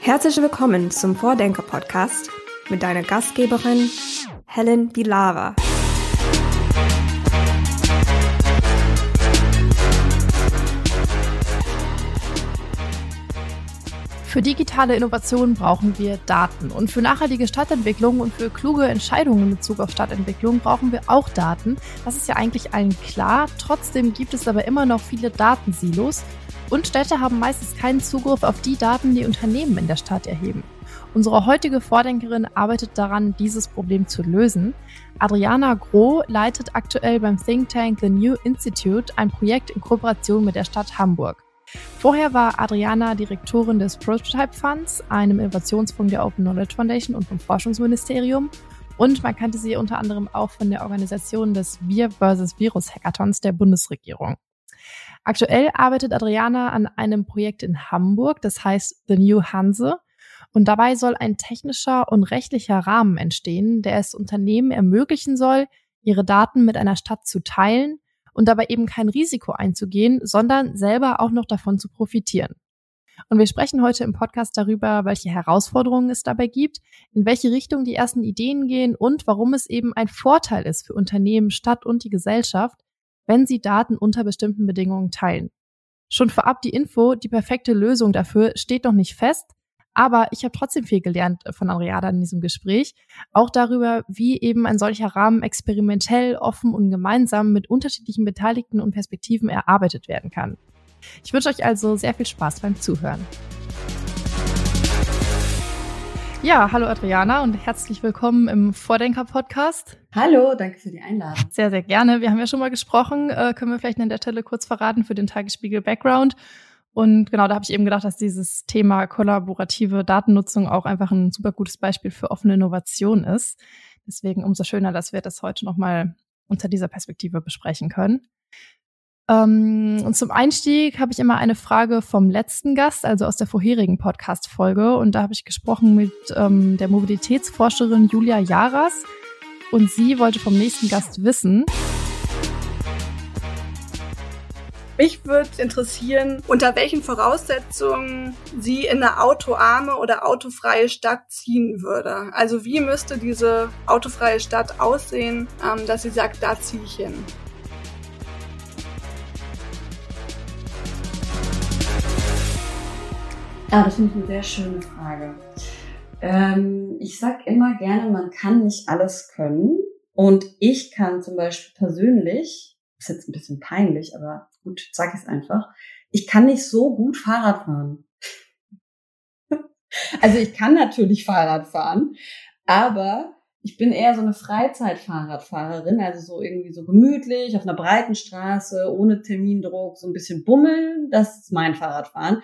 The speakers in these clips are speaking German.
Herzlich willkommen zum Vordenker-Podcast mit deiner Gastgeberin Helen Bilava. Für digitale Innovation brauchen wir Daten. Und für nachhaltige Stadtentwicklung und für kluge Entscheidungen in Bezug auf Stadtentwicklung brauchen wir auch Daten. Das ist ja eigentlich allen klar. Trotzdem gibt es aber immer noch viele Datensilos. Und Städte haben meistens keinen Zugriff auf die Daten, die Unternehmen in der Stadt erheben. Unsere heutige Vordenkerin arbeitet daran, dieses Problem zu lösen. Adriana Groh leitet aktuell beim Think Tank The New Institute ein Projekt in Kooperation mit der Stadt Hamburg. Vorher war Adriana Direktorin des Prototype Funds, einem Innovationsfonds der Open Knowledge Foundation und vom Forschungsministerium. Und man kannte sie unter anderem auch von der Organisation des Wir vs. Virus Hackathons der Bundesregierung. Aktuell arbeitet Adriana an einem Projekt in Hamburg, das heißt The New Hanse. Und dabei soll ein technischer und rechtlicher Rahmen entstehen, der es Unternehmen ermöglichen soll, ihre Daten mit einer Stadt zu teilen und dabei eben kein Risiko einzugehen, sondern selber auch noch davon zu profitieren. Und wir sprechen heute im Podcast darüber, welche Herausforderungen es dabei gibt, in welche Richtung die ersten Ideen gehen und warum es eben ein Vorteil ist für Unternehmen, Stadt und die Gesellschaft, wenn sie Daten unter bestimmten Bedingungen teilen. Schon vorab die Info, die perfekte Lösung dafür steht noch nicht fest, aber ich habe trotzdem viel gelernt von Ariada in diesem Gespräch. Auch darüber, wie eben ein solcher Rahmen experimentell, offen und gemeinsam mit unterschiedlichen Beteiligten und Perspektiven erarbeitet werden kann. Ich wünsche euch also sehr viel Spaß beim Zuhören. Ja, hallo Adriana und herzlich willkommen im Vordenker-Podcast. Hallo, danke für die Einladung. Sehr, sehr gerne. Wir haben ja schon mal gesprochen. Äh, können wir vielleicht an der Stelle kurz verraten für den Tagesspiegel Background. Und genau, da habe ich eben gedacht, dass dieses Thema kollaborative Datennutzung auch einfach ein super gutes Beispiel für offene Innovation ist. Deswegen umso schöner, dass wir das heute nochmal unter dieser Perspektive besprechen können. Ähm, und zum Einstieg habe ich immer eine Frage vom letzten Gast, also aus der vorherigen Podcast-Folge. Und da habe ich gesprochen mit ähm, der Mobilitätsforscherin Julia Jaras. Und sie wollte vom nächsten Gast wissen, Mich würde interessieren, unter welchen Voraussetzungen sie in eine autoarme oder autofreie Stadt ziehen würde. Also wie müsste diese autofreie Stadt aussehen, ähm, dass sie sagt, da ziehe ich hin. Ja, das finde ich eine sehr schöne Frage. Ähm, ich sag immer gerne, man kann nicht alles können. Und ich kann zum Beispiel persönlich ist jetzt ein bisschen peinlich, aber gut, sag es einfach. Ich kann nicht so gut Fahrrad fahren. also ich kann natürlich Fahrrad fahren, aber ich bin eher so eine Freizeitfahrradfahrerin, also so irgendwie so gemütlich auf einer breiten Straße, ohne Termindruck, so ein bisschen bummeln. Das ist mein Fahrradfahren.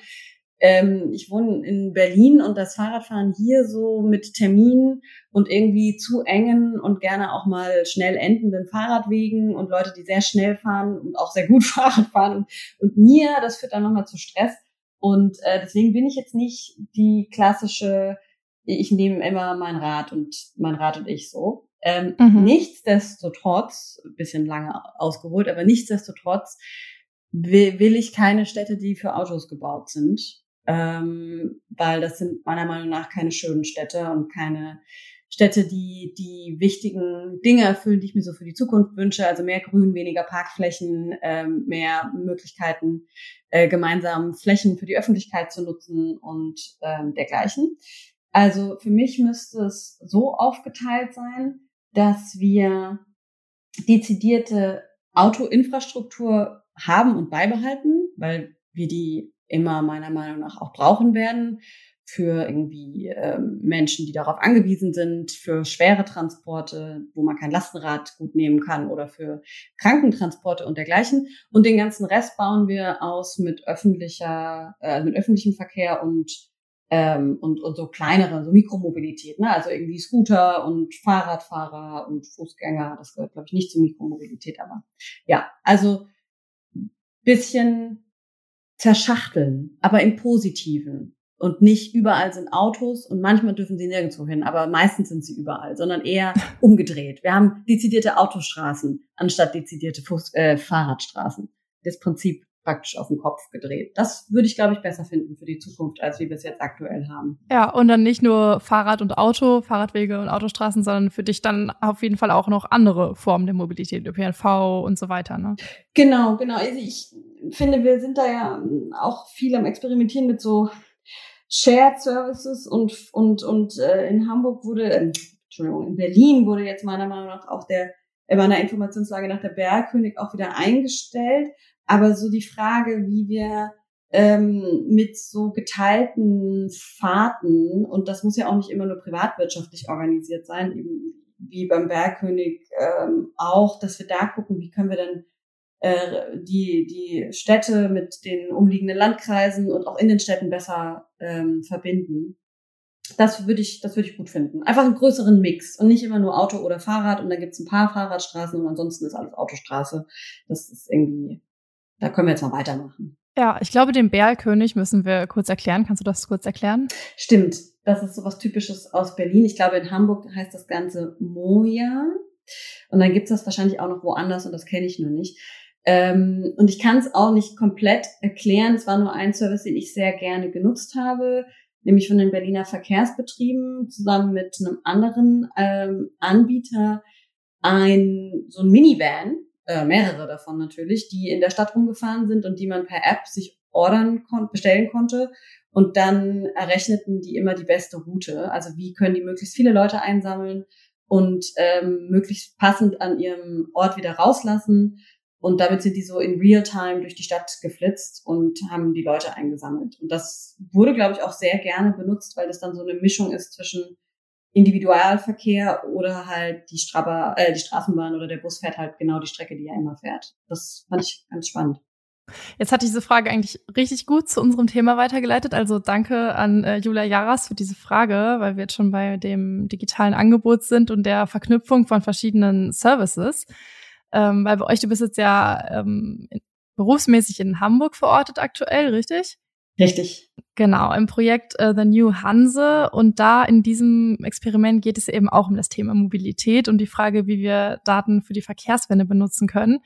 Ähm, ich wohne in Berlin und das Fahrradfahren hier so mit Terminen und irgendwie zu engen und gerne auch mal schnell endenden Fahrradwegen und Leute, die sehr schnell fahren und auch sehr gut Fahrrad fahren. Und, und mir, das führt dann nochmal zu Stress. Und äh, deswegen bin ich jetzt nicht die klassische, ich nehme immer mein Rad und mein Rad und ich so. Ähm, mhm. Nichtsdestotrotz, bisschen lange ausgeholt, aber nichtsdestotrotz will, will ich keine Städte, die für Autos gebaut sind ähm, weil das sind meiner Meinung nach keine schönen Städte und keine Städte, die die wichtigen Dinge erfüllen, die ich mir so für die Zukunft wünsche. Also mehr Grün, weniger Parkflächen, ähm, mehr Möglichkeiten, äh, gemeinsam Flächen für die Öffentlichkeit zu nutzen und ähm, dergleichen. Also für mich müsste es so aufgeteilt sein, dass wir dezidierte Autoinfrastruktur haben und beibehalten, weil wir die immer meiner Meinung nach auch brauchen werden für irgendwie ähm, Menschen, die darauf angewiesen sind, für schwere Transporte, wo man kein Lastenrad gut nehmen kann oder für Krankentransporte und dergleichen. Und den ganzen Rest bauen wir aus mit öffentlicher, äh, mit öffentlichem Verkehr und ähm, und, und so kleinere, so Mikromobilität, ne? also irgendwie Scooter und Fahrradfahrer und Fußgänger, das gehört, glaube ich, nicht zur Mikromobilität, aber ja, also bisschen zerschachteln, aber im Positiven. Und nicht überall sind Autos und manchmal dürfen sie nirgendwo hin, aber meistens sind sie überall, sondern eher umgedreht. Wir haben dezidierte Autostraßen anstatt dezidierte Fuß, äh, Fahrradstraßen. Das Prinzip praktisch auf den Kopf gedreht. Das würde ich, glaube ich, besser finden für die Zukunft, als wie wir es jetzt aktuell haben. Ja, und dann nicht nur Fahrrad und Auto, Fahrradwege und Autostraßen, sondern für dich dann auf jeden Fall auch noch andere Formen der Mobilität, ÖPNV und so weiter. Ne? Genau, genau. Also ich finde, wir sind da ja auch viel am Experimentieren mit so Shared Services und und und äh, in Hamburg wurde, äh, Entschuldigung, in Berlin wurde jetzt meiner Meinung nach auch der in meiner Informationslage nach der Bergkönig auch wieder eingestellt. Aber so die Frage, wie wir ähm, mit so geteilten Fahrten, und das muss ja auch nicht immer nur privatwirtschaftlich organisiert sein, eben wie beim Bergkönig ähm, auch, dass wir da gucken, wie können wir denn äh, die, die Städte mit den umliegenden Landkreisen und auch in den Städten besser ähm, verbinden. Das würde ich, das würde ich gut finden. Einfach einen größeren Mix und nicht immer nur Auto oder Fahrrad und dann gibt's ein paar Fahrradstraßen und ansonsten ist alles Autostraße. Das ist irgendwie, da können wir jetzt mal weitermachen. Ja, ich glaube, den Bärkönig müssen wir kurz erklären. Kannst du das kurz erklären? Stimmt. Das ist so was Typisches aus Berlin. Ich glaube, in Hamburg heißt das Ganze Moja. Und dann gibt's das wahrscheinlich auch noch woanders und das kenne ich nur nicht. Ähm, und ich kann es auch nicht komplett erklären. Es war nur ein Service, den ich sehr gerne genutzt habe, nämlich von den Berliner Verkehrsbetrieben zusammen mit einem anderen ähm, Anbieter ein so ein Minivan, äh, mehrere davon natürlich, die in der Stadt rumgefahren sind und die man per App sich ordern kon bestellen konnte. Und dann errechneten die immer die beste Route. Also wie können die möglichst viele Leute einsammeln und ähm, möglichst passend an ihrem Ort wieder rauslassen und damit sind die so in Real-Time durch die Stadt geflitzt und haben die Leute eingesammelt. Und das wurde, glaube ich, auch sehr gerne benutzt, weil das dann so eine Mischung ist zwischen Individualverkehr oder halt die, Straba, äh, die Straßenbahn oder der Bus fährt halt genau die Strecke, die er immer fährt. Das fand ich ganz spannend. Jetzt hat diese Frage eigentlich richtig gut zu unserem Thema weitergeleitet. Also danke an äh, Julia Jaras für diese Frage, weil wir jetzt schon bei dem digitalen Angebot sind und der Verknüpfung von verschiedenen Services ähm, weil bei euch, du bist jetzt ja ähm, berufsmäßig in Hamburg verortet aktuell, richtig? Richtig. Genau, im Projekt äh, The New Hanse. Und da in diesem Experiment geht es eben auch um das Thema Mobilität und die Frage, wie wir Daten für die Verkehrswende benutzen können.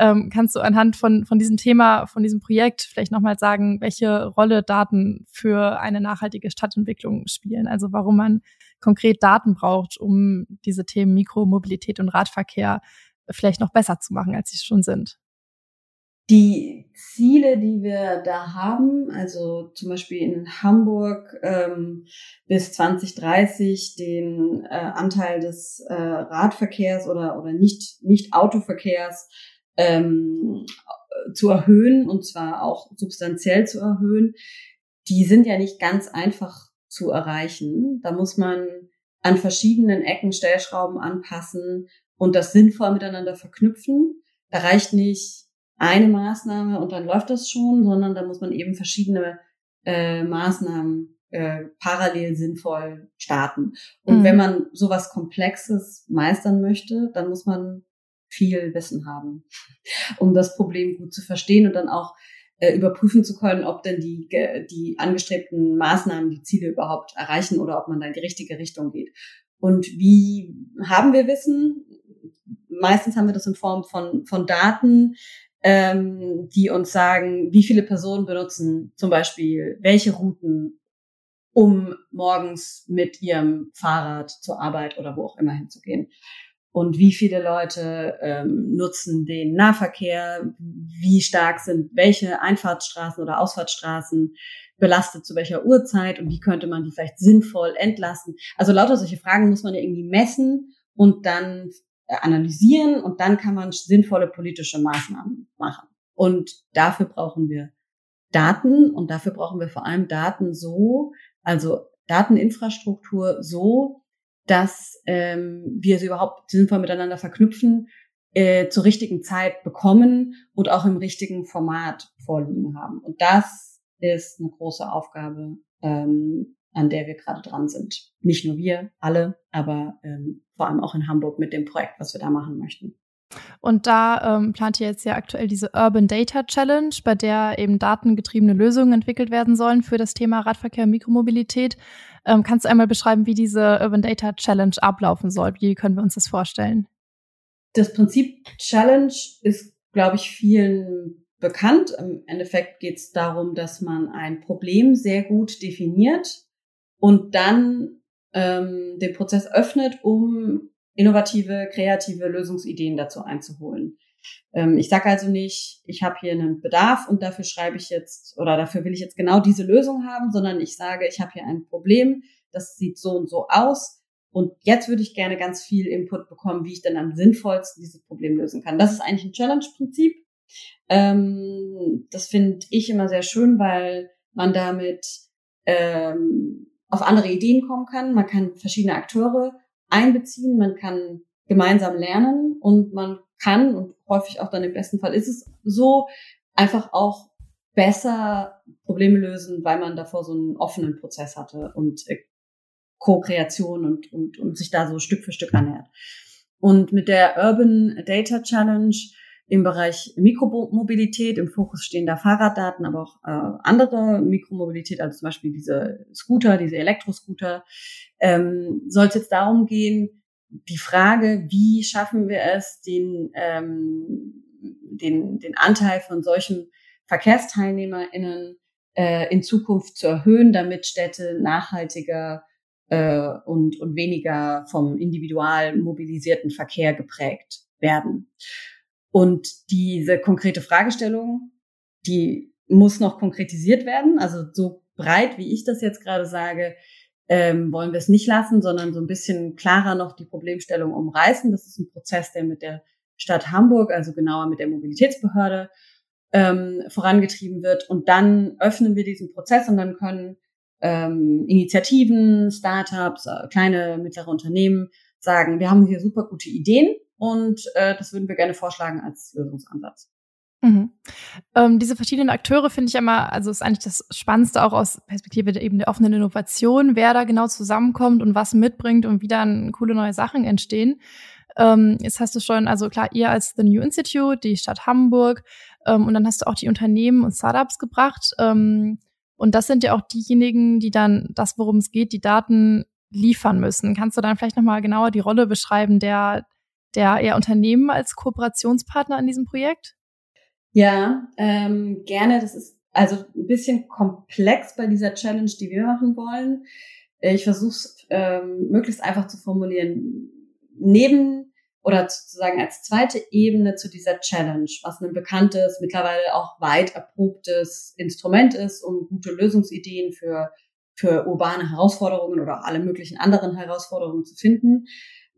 Ähm, kannst du anhand von, von diesem Thema, von diesem Projekt vielleicht nochmal sagen, welche Rolle Daten für eine nachhaltige Stadtentwicklung spielen? Also warum man konkret Daten braucht, um diese Themen Mikromobilität und Radverkehr vielleicht noch besser zu machen, als sie schon sind. Die Ziele, die wir da haben, also zum Beispiel in Hamburg ähm, bis 2030 den äh, Anteil des äh, Radverkehrs oder, oder nicht, nicht Autoverkehrs ähm, zu erhöhen und zwar auch substanziell zu erhöhen, die sind ja nicht ganz einfach zu erreichen. Da muss man an verschiedenen Ecken Stellschrauben anpassen und das sinnvoll miteinander verknüpfen. Da reicht nicht eine Maßnahme und dann läuft das schon, sondern da muss man eben verschiedene äh, Maßnahmen äh, parallel sinnvoll starten. Und mhm. wenn man sowas Komplexes meistern möchte, dann muss man viel Wissen haben, um das Problem gut zu verstehen und dann auch äh, überprüfen zu können, ob denn die, die angestrebten Maßnahmen die Ziele überhaupt erreichen oder ob man da in die richtige Richtung geht. Und wie haben wir Wissen? meistens haben wir das in Form von, von Daten, ähm, die uns sagen, wie viele Personen benutzen zum Beispiel welche Routen, um morgens mit ihrem Fahrrad zur Arbeit oder wo auch immer hinzugehen. Und wie viele Leute ähm, nutzen den Nahverkehr, wie stark sind welche Einfahrtsstraßen oder Ausfahrtsstraßen belastet zu welcher Uhrzeit und wie könnte man die vielleicht sinnvoll entlasten. Also lauter solche Fragen muss man ja irgendwie messen und dann analysieren und dann kann man sinnvolle politische Maßnahmen machen. Und dafür brauchen wir Daten und dafür brauchen wir vor allem Daten so, also Dateninfrastruktur so, dass ähm, wir sie überhaupt sinnvoll miteinander verknüpfen, äh, zur richtigen Zeit bekommen und auch im richtigen Format vorliegen haben. Und das ist eine große Aufgabe ähm, an der wir gerade dran sind. Nicht nur wir, alle, aber ähm, vor allem auch in Hamburg mit dem Projekt, was wir da machen möchten. Und da ähm, plant ihr jetzt ja aktuell diese Urban Data Challenge, bei der eben datengetriebene Lösungen entwickelt werden sollen für das Thema Radverkehr und Mikromobilität. Ähm, kannst du einmal beschreiben, wie diese Urban Data Challenge ablaufen soll? Wie können wir uns das vorstellen? Das Prinzip Challenge ist, glaube ich, vielen bekannt. Im Endeffekt geht es darum, dass man ein Problem sehr gut definiert und dann ähm, den Prozess öffnet, um innovative, kreative Lösungsideen dazu einzuholen. Ähm, ich sage also nicht, ich habe hier einen Bedarf und dafür schreibe ich jetzt oder dafür will ich jetzt genau diese Lösung haben, sondern ich sage, ich habe hier ein Problem, das sieht so und so aus. Und jetzt würde ich gerne ganz viel Input bekommen, wie ich dann am sinnvollsten dieses Problem lösen kann. Das ist eigentlich ein Challenge-Prinzip. Ähm, das finde ich immer sehr schön, weil man damit ähm, auf andere Ideen kommen kann. Man kann verschiedene Akteure einbeziehen, man kann gemeinsam lernen und man kann, und häufig auch dann im besten Fall ist es so, einfach auch besser Probleme lösen, weil man davor so einen offenen Prozess hatte und äh, Co-Kreation und, und, und sich da so Stück für Stück annähert. Und mit der Urban Data Challenge im Bereich Mikromobilität, im Fokus stehen da Fahrraddaten, aber auch äh, andere Mikromobilität, also zum Beispiel diese Scooter, diese Elektroscooter, ähm, soll es jetzt darum gehen, die Frage, wie schaffen wir es, den, ähm, den, den Anteil von solchen VerkehrsteilnehmerInnen äh, in Zukunft zu erhöhen, damit Städte nachhaltiger äh, und, und weniger vom individual mobilisierten Verkehr geprägt werden. Und diese konkrete Fragestellung, die muss noch konkretisiert werden. Also so breit, wie ich das jetzt gerade sage, ähm, wollen wir es nicht lassen, sondern so ein bisschen klarer noch die Problemstellung umreißen. Das ist ein Prozess, der mit der Stadt Hamburg, also genauer mit der Mobilitätsbehörde, ähm, vorangetrieben wird. Und dann öffnen wir diesen Prozess und dann können ähm, Initiativen, Startups, äh, kleine, mittlere Unternehmen sagen, wir haben hier super gute Ideen und äh, das würden wir gerne vorschlagen als Lösungsansatz. Mhm. Ähm, diese verschiedenen Akteure finde ich immer, also ist eigentlich das Spannendste auch aus Perspektive der, eben der offenen Innovation, wer da genau zusammenkommt und was mitbringt und wie dann coole neue Sachen entstehen. Ähm, jetzt hast du schon, also klar, ihr als The New Institute, die Stadt Hamburg, ähm, und dann hast du auch die Unternehmen und Startups gebracht. Ähm, und das sind ja auch diejenigen, die dann das, worum es geht, die Daten liefern müssen. Kannst du dann vielleicht nochmal genauer die Rolle beschreiben der, der eher Unternehmen als Kooperationspartner in diesem Projekt? Ja, ähm, gerne. Das ist also ein bisschen komplex bei dieser Challenge, die wir machen wollen. Ich versuche es ähm, möglichst einfach zu formulieren. Neben oder sozusagen als zweite Ebene zu dieser Challenge, was ein bekanntes, mittlerweile auch weit erprobtes Instrument ist, um gute Lösungsideen für, für urbane Herausforderungen oder alle möglichen anderen Herausforderungen zu finden,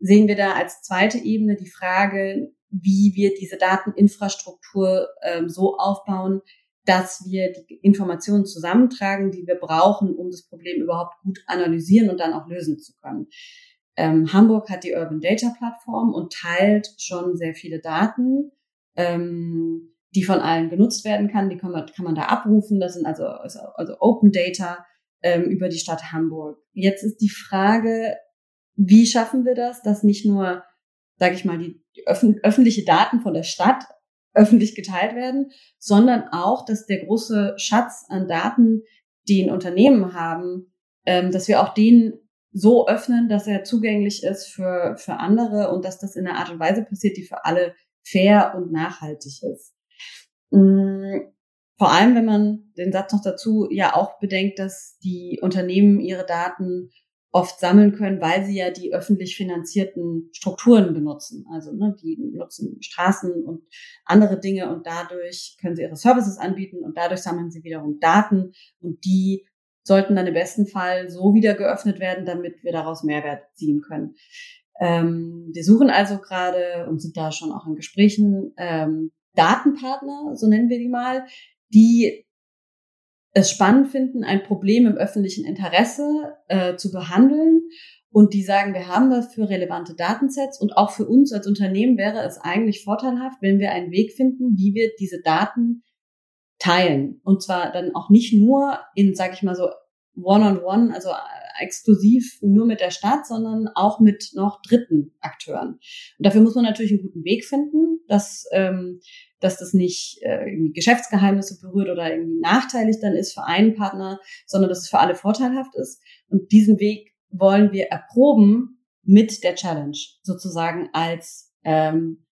sehen wir da als zweite Ebene die Frage, wie wir diese Dateninfrastruktur ähm, so aufbauen, dass wir die Informationen zusammentragen, die wir brauchen, um das Problem überhaupt gut analysieren und dann auch lösen zu können. Ähm, Hamburg hat die Urban Data Plattform und teilt schon sehr viele Daten, ähm, die von allen genutzt werden kann. Die kann man, kann man da abrufen. Das sind also, also, also Open Data ähm, über die Stadt Hamburg. Jetzt ist die Frage, wie schaffen wir das, dass nicht nur, sage ich mal, die, öffentliche Daten von der Stadt öffentlich geteilt werden, sondern auch, dass der große Schatz an Daten, die ein Unternehmen haben, ähm, dass wir auch den so öffnen, dass er zugänglich ist für, für andere und dass das in einer Art und Weise passiert, die für alle fair und nachhaltig ist. Mm, vor allem, wenn man den Satz noch dazu ja auch bedenkt, dass die Unternehmen ihre Daten oft sammeln können, weil sie ja die öffentlich finanzierten Strukturen benutzen. Also ne, die nutzen Straßen und andere Dinge und dadurch können sie ihre Services anbieten und dadurch sammeln sie wiederum Daten und die sollten dann im besten Fall so wieder geöffnet werden, damit wir daraus Mehrwert ziehen können. Ähm, wir suchen also gerade und sind da schon auch in Gesprächen ähm, Datenpartner, so nennen wir die mal, die es spannend finden, ein Problem im öffentlichen Interesse äh, zu behandeln und die sagen, wir haben dafür relevante Datensets und auch für uns als Unternehmen wäre es eigentlich vorteilhaft, wenn wir einen Weg finden, wie wir diese Daten teilen. Und zwar dann auch nicht nur in, sag ich mal so, One-on-One, -on -one, also äh, exklusiv nur mit der Stadt, sondern auch mit noch dritten Akteuren. Und dafür muss man natürlich einen guten Weg finden, dass, ähm, dass das nicht äh, irgendwie Geschäftsgeheimnisse berührt oder irgendwie nachteilig dann ist für einen Partner, sondern dass es für alle vorteilhaft ist. Und diesen Weg wollen wir erproben mit der Challenge, sozusagen als ähm,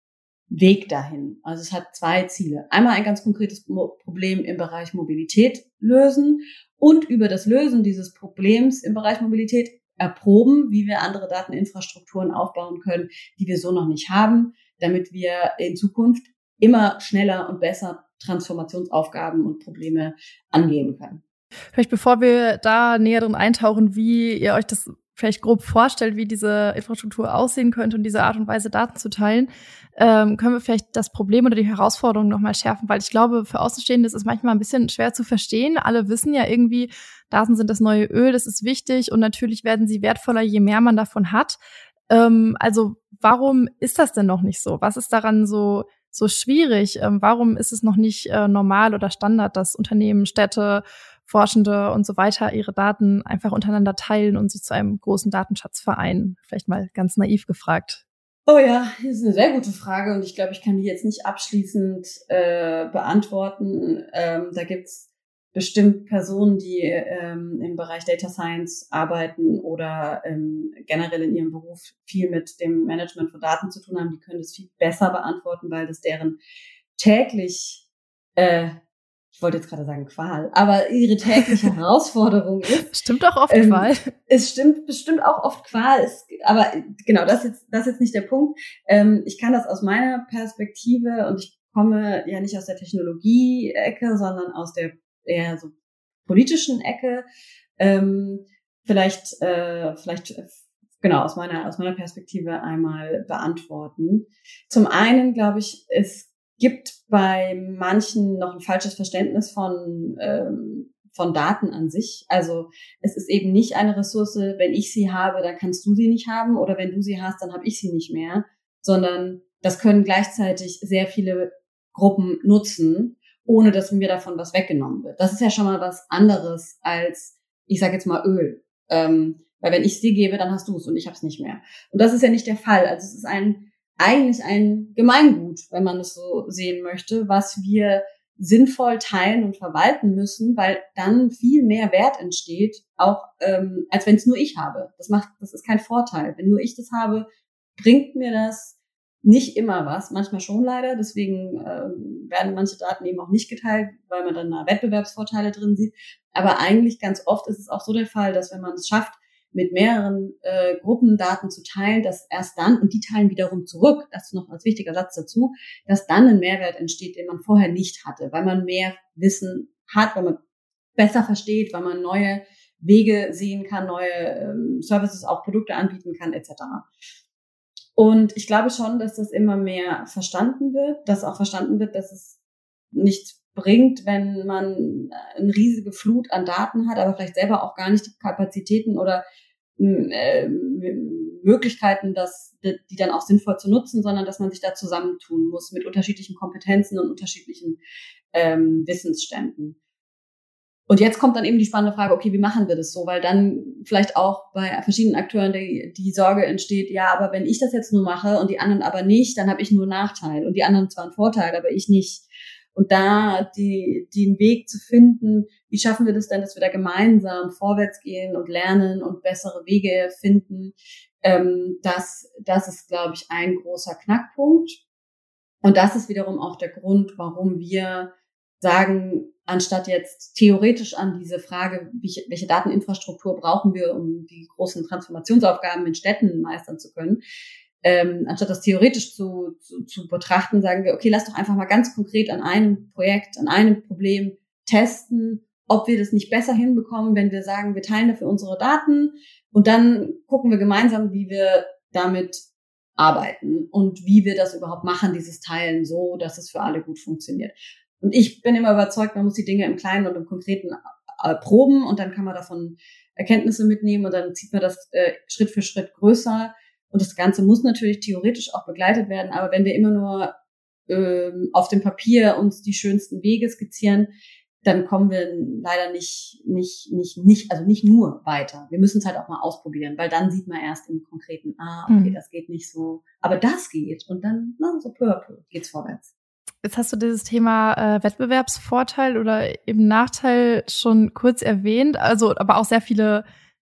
Weg dahin. Also es hat zwei Ziele. Einmal ein ganz konkretes Problem im Bereich Mobilität lösen und über das Lösen dieses Problems im Bereich Mobilität erproben, wie wir andere Dateninfrastrukturen aufbauen können, die wir so noch nicht haben, damit wir in Zukunft immer schneller und besser Transformationsaufgaben und Probleme angehen können. Vielleicht bevor wir da näher drin eintauchen, wie ihr euch das vielleicht grob vorstellt, wie diese Infrastruktur aussehen könnte und diese Art und Weise Daten zu teilen, ähm, können wir vielleicht das Problem oder die Herausforderung nochmal schärfen, weil ich glaube, für Außenstehende ist es manchmal ein bisschen schwer zu verstehen. Alle wissen ja irgendwie, Daten sind das neue Öl, das ist wichtig und natürlich werden sie wertvoller, je mehr man davon hat. Ähm, also warum ist das denn noch nicht so? Was ist daran so so schwierig? Ähm, warum ist es noch nicht äh, normal oder Standard, dass Unternehmen, Städte, Forschende und so weiter ihre Daten einfach untereinander teilen und sich zu einem großen Datenschatz vereinen? Vielleicht mal ganz naiv gefragt. Oh ja, das ist eine sehr gute Frage und ich glaube, ich kann die jetzt nicht abschließend äh, beantworten. Ähm, da gibt's bestimmt Personen, die ähm, im Bereich Data Science arbeiten oder ähm, generell in ihrem Beruf viel mit dem Management von Daten zu tun haben, die können das viel besser beantworten, weil das deren täglich äh, ich wollte jetzt gerade sagen Qual, aber ihre tägliche Herausforderung ist. Stimmt auch oft ähm, Qual. Es stimmt bestimmt auch oft Qual, ist, aber genau, das ist jetzt, das ist jetzt nicht der Punkt. Ähm, ich kann das aus meiner Perspektive und ich komme ja nicht aus der Technologie-Ecke, sondern aus der eher so politischen Ecke. Ähm, vielleicht, äh, vielleicht genau aus meiner aus meiner Perspektive einmal beantworten. Zum einen glaube ich, es gibt bei manchen noch ein falsches Verständnis von, ähm, von Daten an sich. Also es ist eben nicht eine Ressource, wenn ich sie habe, dann kannst du sie nicht haben oder wenn du sie hast, dann habe ich sie nicht mehr, sondern das können gleichzeitig sehr viele Gruppen nutzen, ohne dass mir davon was weggenommen wird. Das ist ja schon mal was anderes als, ich sage jetzt mal Öl. Ähm, weil wenn ich es dir gebe, dann hast du es und ich habe es nicht mehr. Und das ist ja nicht der Fall. Also es ist ein eigentlich ein Gemeingut, wenn man es so sehen möchte, was wir sinnvoll teilen und verwalten müssen, weil dann viel mehr Wert entsteht, auch ähm, als wenn es nur ich habe. Das macht, das ist kein Vorteil. Wenn nur ich das habe, bringt mir das nicht immer was, manchmal schon leider. Deswegen ähm, werden manche Daten eben auch nicht geteilt, weil man dann da Wettbewerbsvorteile drin sieht. Aber eigentlich ganz oft ist es auch so der Fall, dass wenn man es schafft, mit mehreren äh, Gruppen Daten zu teilen, dass erst dann, und die teilen wiederum zurück, das ist noch als wichtiger Satz dazu, dass dann ein Mehrwert entsteht, den man vorher nicht hatte, weil man mehr Wissen hat, weil man besser versteht, weil man neue Wege sehen kann, neue ähm, Services, auch Produkte anbieten kann, etc. Und ich glaube schon, dass das immer mehr verstanden wird, dass auch verstanden wird, dass es nichts bringt, wenn man eine riesige Flut an Daten hat, aber vielleicht selber auch gar nicht die Kapazitäten oder äh, Möglichkeiten, das, die dann auch sinnvoll zu nutzen, sondern dass man sich da zusammentun muss mit unterschiedlichen Kompetenzen und unterschiedlichen ähm, Wissensständen. Und jetzt kommt dann eben die spannende Frage, okay, wie machen wir das so? Weil dann vielleicht auch bei verschiedenen Akteuren die, die Sorge entsteht, ja, aber wenn ich das jetzt nur mache und die anderen aber nicht, dann habe ich nur Nachteil und die anderen zwar einen Vorteil, aber ich nicht. Und da die, den Weg zu finden, wie schaffen wir das denn, dass wir da gemeinsam vorwärts gehen und lernen und bessere Wege finden, ähm, das, das ist, glaube ich, ein großer Knackpunkt. Und das ist wiederum auch der Grund, warum wir sagen, anstatt jetzt theoretisch an diese Frage, welche Dateninfrastruktur brauchen wir, um die großen Transformationsaufgaben in Städten meistern zu können, ähm, anstatt das theoretisch zu, zu, zu betrachten, sagen wir, okay, lass doch einfach mal ganz konkret an einem Projekt, an einem Problem testen, ob wir das nicht besser hinbekommen, wenn wir sagen, wir teilen dafür unsere Daten und dann gucken wir gemeinsam, wie wir damit arbeiten und wie wir das überhaupt machen, dieses Teilen so, dass es für alle gut funktioniert. Und ich bin immer überzeugt, man muss die Dinge im Kleinen und im Konkreten äh, proben und dann kann man davon Erkenntnisse mitnehmen und dann zieht man das äh, Schritt für Schritt größer und das Ganze muss natürlich theoretisch auch begleitet werden, aber wenn wir immer nur ähm, auf dem Papier uns die schönsten Wege skizzieren, dann kommen wir leider nicht, nicht, nicht, nicht, also nicht nur weiter. Wir müssen es halt auch mal ausprobieren, weil dann sieht man erst im Konkreten, ah, okay, mhm. das geht nicht so, aber das geht und dann, na, so peu à peu geht's vorwärts. Jetzt hast du dieses Thema äh, Wettbewerbsvorteil oder eben Nachteil schon kurz erwähnt, also aber auch sehr viele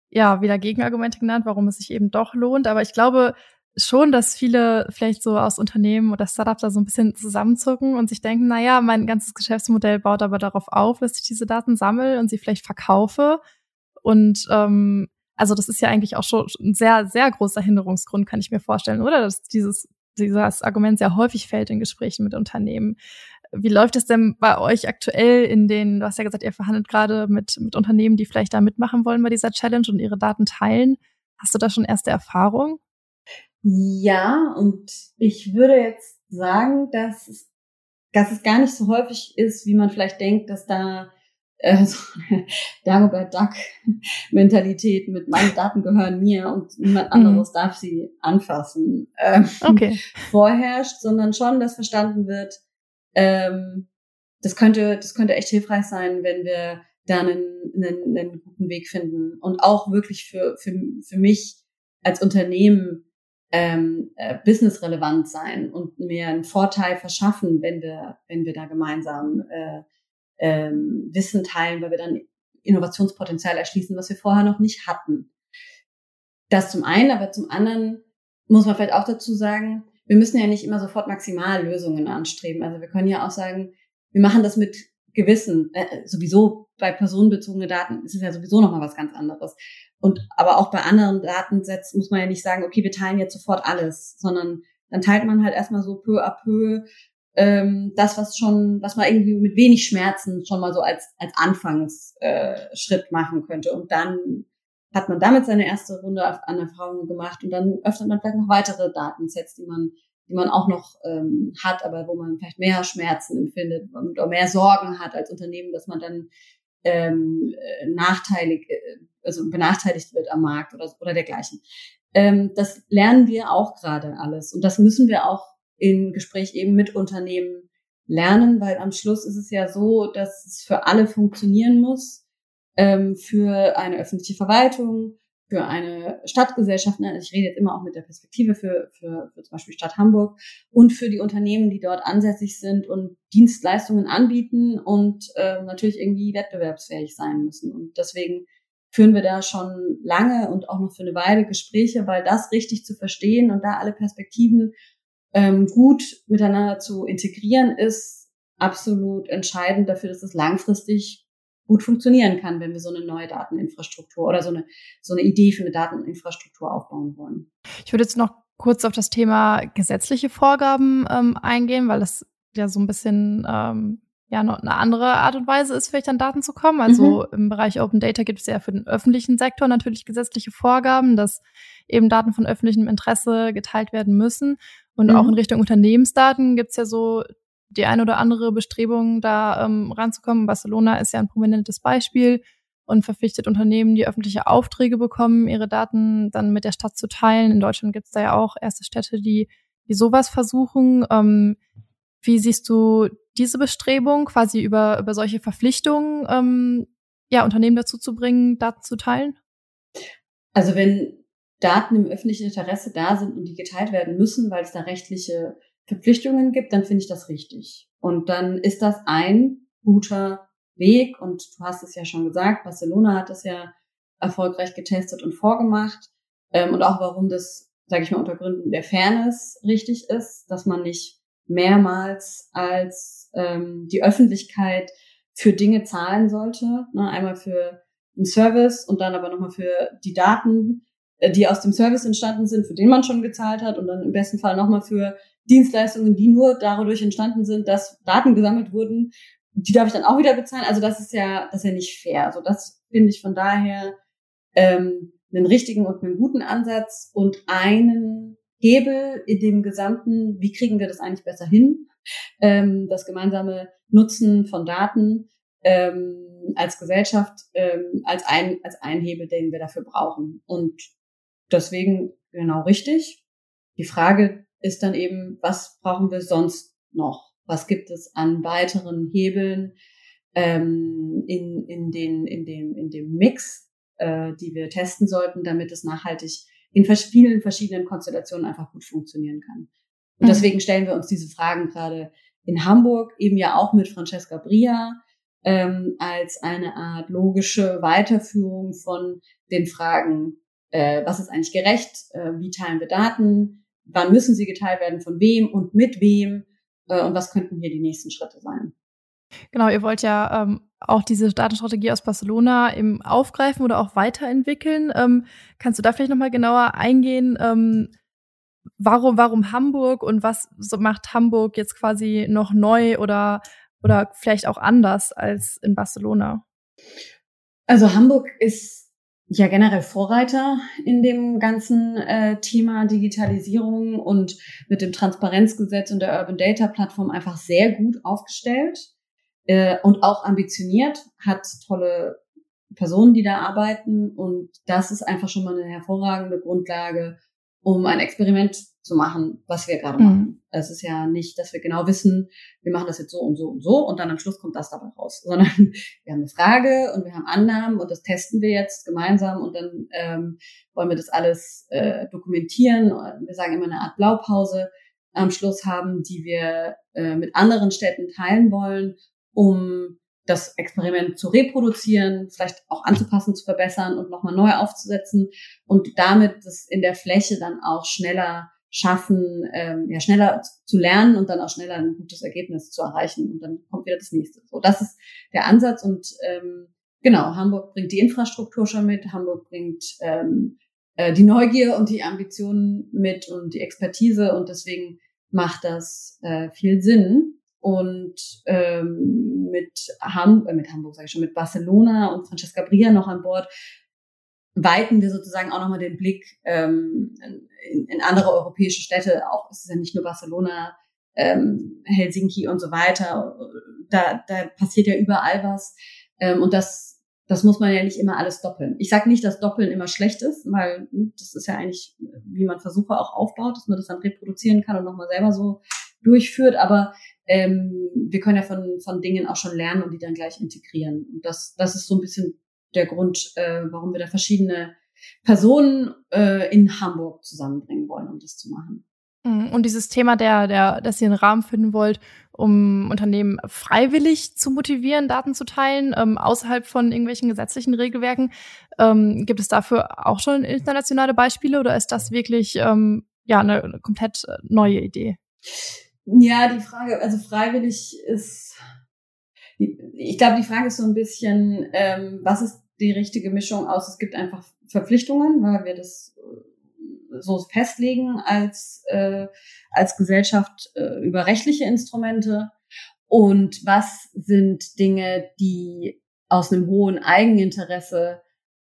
ja, wieder Gegenargumente genannt, warum es sich eben doch lohnt. Aber ich glaube, schon, dass viele vielleicht so aus Unternehmen oder Startups da so ein bisschen zusammenzucken und sich denken, na ja, mein ganzes Geschäftsmodell baut aber darauf auf, dass ich diese Daten sammle und sie vielleicht verkaufe. Und ähm, also das ist ja eigentlich auch schon ein sehr, sehr großer Hinderungsgrund, kann ich mir vorstellen, oder? Dass dieses, dieses Argument sehr häufig fällt in Gesprächen mit Unternehmen. Wie läuft es denn bei euch aktuell in den, du hast ja gesagt, ihr verhandelt gerade mit, mit Unternehmen, die vielleicht da mitmachen wollen bei dieser Challenge und ihre Daten teilen. Hast du da schon erste Erfahrung? Ja, und ich würde jetzt sagen, dass es, dass es gar nicht so häufig ist, wie man vielleicht denkt, dass da äh, so Dagobert Duck Mentalität mit meine Daten gehören mir und niemand mhm. anderes mhm. darf sie anfassen ähm, okay. vorherrscht, sondern schon, dass verstanden wird, ähm, das könnte, das könnte echt hilfreich sein, wenn wir da einen, einen, einen guten Weg finden und auch wirklich für, für, für mich als Unternehmen ähm, äh, businessrelevant sein und mir einen Vorteil verschaffen, wenn wir, wenn wir da gemeinsam äh, ähm, Wissen teilen, weil wir dann Innovationspotenzial erschließen, was wir vorher noch nicht hatten. Das zum einen, aber zum anderen muss man vielleicht auch dazu sagen, wir müssen ja nicht immer sofort Maximallösungen anstreben. Also wir können ja auch sagen, wir machen das mit Gewissen. Äh, sowieso bei personenbezogenen Daten ist es ja sowieso nochmal was ganz anderes. Und aber auch bei anderen Datensätzen muss man ja nicht sagen, okay, wir teilen jetzt sofort alles, sondern dann teilt man halt erstmal so peu à peu ähm, das, was schon, was man irgendwie mit wenig Schmerzen schon mal so als, als Anfangsschritt äh, machen könnte. Und dann hat man damit seine erste Runde an Erfahrungen gemacht und dann öffnet man vielleicht noch weitere Datensets, die man, die man auch noch ähm, hat, aber wo man vielleicht mehr Schmerzen empfindet oder mehr Sorgen hat als Unternehmen, dass man dann ähm, äh, nachteilig, äh, also benachteiligt wird am Markt oder, oder dergleichen. Ähm, das lernen wir auch gerade alles und das müssen wir auch in Gespräch eben mit Unternehmen lernen, weil am Schluss ist es ja so, dass es für alle funktionieren muss, ähm, für eine öffentliche Verwaltung, für eine Stadtgesellschaft, ne? ich rede jetzt immer auch mit der Perspektive für, für, für zum Beispiel Stadt Hamburg und für die Unternehmen, die dort ansässig sind und Dienstleistungen anbieten und äh, natürlich irgendwie wettbewerbsfähig sein müssen. Und deswegen führen wir da schon lange und auch noch für eine Weile Gespräche, weil das richtig zu verstehen und da alle Perspektiven ähm, gut miteinander zu integrieren, ist absolut entscheidend dafür, dass es langfristig gut funktionieren kann, wenn wir so eine neue Dateninfrastruktur oder so eine, so eine Idee für eine Dateninfrastruktur aufbauen wollen. Ich würde jetzt noch kurz auf das Thema gesetzliche Vorgaben ähm, eingehen, weil das ja so ein bisschen ähm, ja noch eine andere Art und Weise ist, vielleicht an Daten zu kommen. Also mhm. im Bereich Open Data gibt es ja für den öffentlichen Sektor natürlich gesetzliche Vorgaben, dass eben Daten von öffentlichem Interesse geteilt werden müssen. Und mhm. auch in Richtung Unternehmensdaten gibt's ja so die ein oder andere Bestrebung, da ähm, ranzukommen. Barcelona ist ja ein prominentes Beispiel und verpflichtet Unternehmen, die öffentliche Aufträge bekommen, ihre Daten dann mit der Stadt zu teilen. In Deutschland gibt's da ja auch erste Städte, die, die sowas versuchen. Ähm, wie siehst du diese Bestrebung, quasi über, über solche Verpflichtungen, ähm, ja, Unternehmen dazu zu bringen, Daten zu teilen? Also wenn Daten im öffentlichen Interesse da sind und die geteilt werden müssen, weil es da rechtliche Verpflichtungen gibt, dann finde ich das richtig. Und dann ist das ein guter Weg. Und du hast es ja schon gesagt, Barcelona hat das ja erfolgreich getestet und vorgemacht. Ähm, und auch warum das, sage ich mal, unter Gründen der Fairness richtig ist, dass man nicht mehrmals als ähm, die Öffentlichkeit für Dinge zahlen sollte. Ne? Einmal für einen Service und dann aber nochmal für die Daten, die aus dem Service entstanden sind, für den man schon gezahlt hat und dann im besten Fall nochmal für Dienstleistungen, die nur dadurch entstanden sind, dass Daten gesammelt wurden, die darf ich dann auch wieder bezahlen. Also das ist ja, das ist ja nicht fair. Also das finde ich von daher ähm, einen richtigen und einen guten Ansatz und einen Hebel in dem gesamten, wie kriegen wir das eigentlich besser hin? Ähm, das gemeinsame Nutzen von Daten ähm, als Gesellschaft ähm, als ein als ein Hebel, den wir dafür brauchen. Und deswegen genau richtig. Die Frage ist dann eben, was brauchen wir sonst noch? Was gibt es an weiteren Hebeln ähm, in, in, den, in, dem, in dem Mix, äh, die wir testen sollten, damit es nachhaltig in vielen verschiedenen Konstellationen einfach gut funktionieren kann. Und mhm. deswegen stellen wir uns diese Fragen gerade in Hamburg, eben ja auch mit Francesca Bria, ähm, als eine Art logische Weiterführung von den Fragen, äh, was ist eigentlich gerecht, äh, wie teilen wir Daten, wann müssen sie geteilt werden, von wem und mit wem äh, und was könnten hier die nächsten Schritte sein. Genau, ihr wollt ja ähm, auch diese Datenstrategie aus Barcelona eben aufgreifen oder auch weiterentwickeln. Ähm, kannst du da vielleicht nochmal genauer eingehen? Ähm, warum, warum Hamburg und was macht Hamburg jetzt quasi noch neu oder, oder vielleicht auch anders als in Barcelona? Also Hamburg ist ja generell Vorreiter in dem ganzen äh, Thema Digitalisierung und mit dem Transparenzgesetz und der Urban Data Plattform einfach sehr gut aufgestellt äh, und auch ambitioniert, hat tolle Personen, die da arbeiten und das ist einfach schon mal eine hervorragende Grundlage, um ein Experiment zu machen, was wir gerade mhm. machen. Es ist ja nicht, dass wir genau wissen, wir machen das jetzt so und so und so und dann am Schluss kommt das dabei raus, sondern wir haben eine Frage und wir haben Annahmen und das testen wir jetzt gemeinsam und dann ähm, wollen wir das alles äh, dokumentieren. Wir sagen immer eine Art Blaupause am Schluss haben, die wir äh, mit anderen Städten teilen wollen, um das Experiment zu reproduzieren, vielleicht auch anzupassen, zu verbessern und nochmal neu aufzusetzen und damit das in der Fläche dann auch schneller schaffen, ähm, ja, schneller zu lernen und dann auch schneller ein gutes Ergebnis zu erreichen. Und dann kommt wieder das nächste. So, das ist der Ansatz. Und ähm, genau, Hamburg bringt die Infrastruktur schon mit, Hamburg bringt ähm, äh, die Neugier und die Ambitionen mit und die Expertise und deswegen macht das äh, viel Sinn. Und ähm, mit, Ham äh, mit Hamburg, sage ich schon, mit Barcelona und Francesca Bria noch an Bord, weiten wir sozusagen auch nochmal den Blick ähm, in, in andere europäische Städte. Auch es ist ja nicht nur Barcelona, ähm, Helsinki und so weiter. Da, da passiert ja überall was. Ähm, und das, das muss man ja nicht immer alles doppeln. Ich sage nicht, dass Doppeln immer schlecht ist, weil hm, das ist ja eigentlich, wie man Versuche auch aufbaut, dass man das dann reproduzieren kann und nochmal selber so durchführt. Aber ähm, wir können ja von, von Dingen auch schon lernen und die dann gleich integrieren. Und das, das ist so ein bisschen der Grund, äh, warum wir da verschiedene Personen äh, in Hamburg zusammenbringen wollen, um das zu machen. Mhm. Und dieses Thema, der, der, dass ihr einen Rahmen finden wollt, um Unternehmen freiwillig zu motivieren, Daten zu teilen, ähm, außerhalb von irgendwelchen gesetzlichen Regelwerken, ähm, gibt es dafür auch schon internationale Beispiele oder ist das wirklich ähm, ja eine, eine komplett neue Idee? Ja, die Frage, also freiwillig ist, ich glaube, die Frage ist so ein bisschen, ähm, was ist die richtige Mischung aus. Es gibt einfach Verpflichtungen, weil wir das äh, so festlegen als, äh, als Gesellschaft äh, über rechtliche Instrumente. Und was sind Dinge, die aus einem hohen Eigeninteresse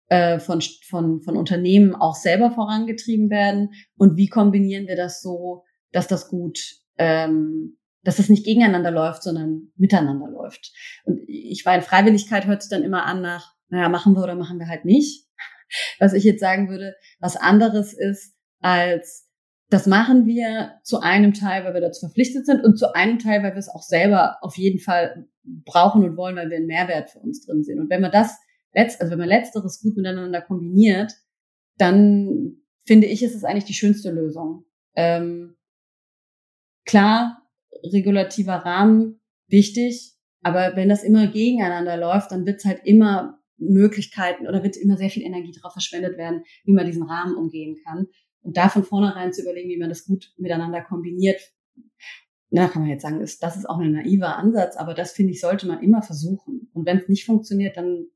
äh, von, von, von Unternehmen auch selber vorangetrieben werden? Und wie kombinieren wir das so, dass das gut, ähm, dass das nicht gegeneinander läuft, sondern miteinander läuft? Und ich meine, Freiwilligkeit hört sich dann immer an nach, naja, machen wir oder machen wir halt nicht. Was ich jetzt sagen würde, was anderes ist als das machen wir zu einem Teil, weil wir dazu verpflichtet sind und zu einem Teil, weil wir es auch selber auf jeden Fall brauchen und wollen, weil wir einen Mehrwert für uns drin sehen. Und wenn man das, also wenn man letzteres gut miteinander kombiniert, dann finde ich, ist es eigentlich die schönste Lösung. Ähm, klar, regulativer Rahmen wichtig, aber wenn das immer gegeneinander läuft, dann wird es halt immer Möglichkeiten oder wird immer sehr viel Energie darauf verschwendet werden, wie man diesen Rahmen umgehen kann. Und da von vornherein zu überlegen, wie man das gut miteinander kombiniert, na, kann man jetzt sagen, ist, das ist auch ein naiver Ansatz, aber das finde ich, sollte man immer versuchen. Und wenn es nicht funktioniert, dann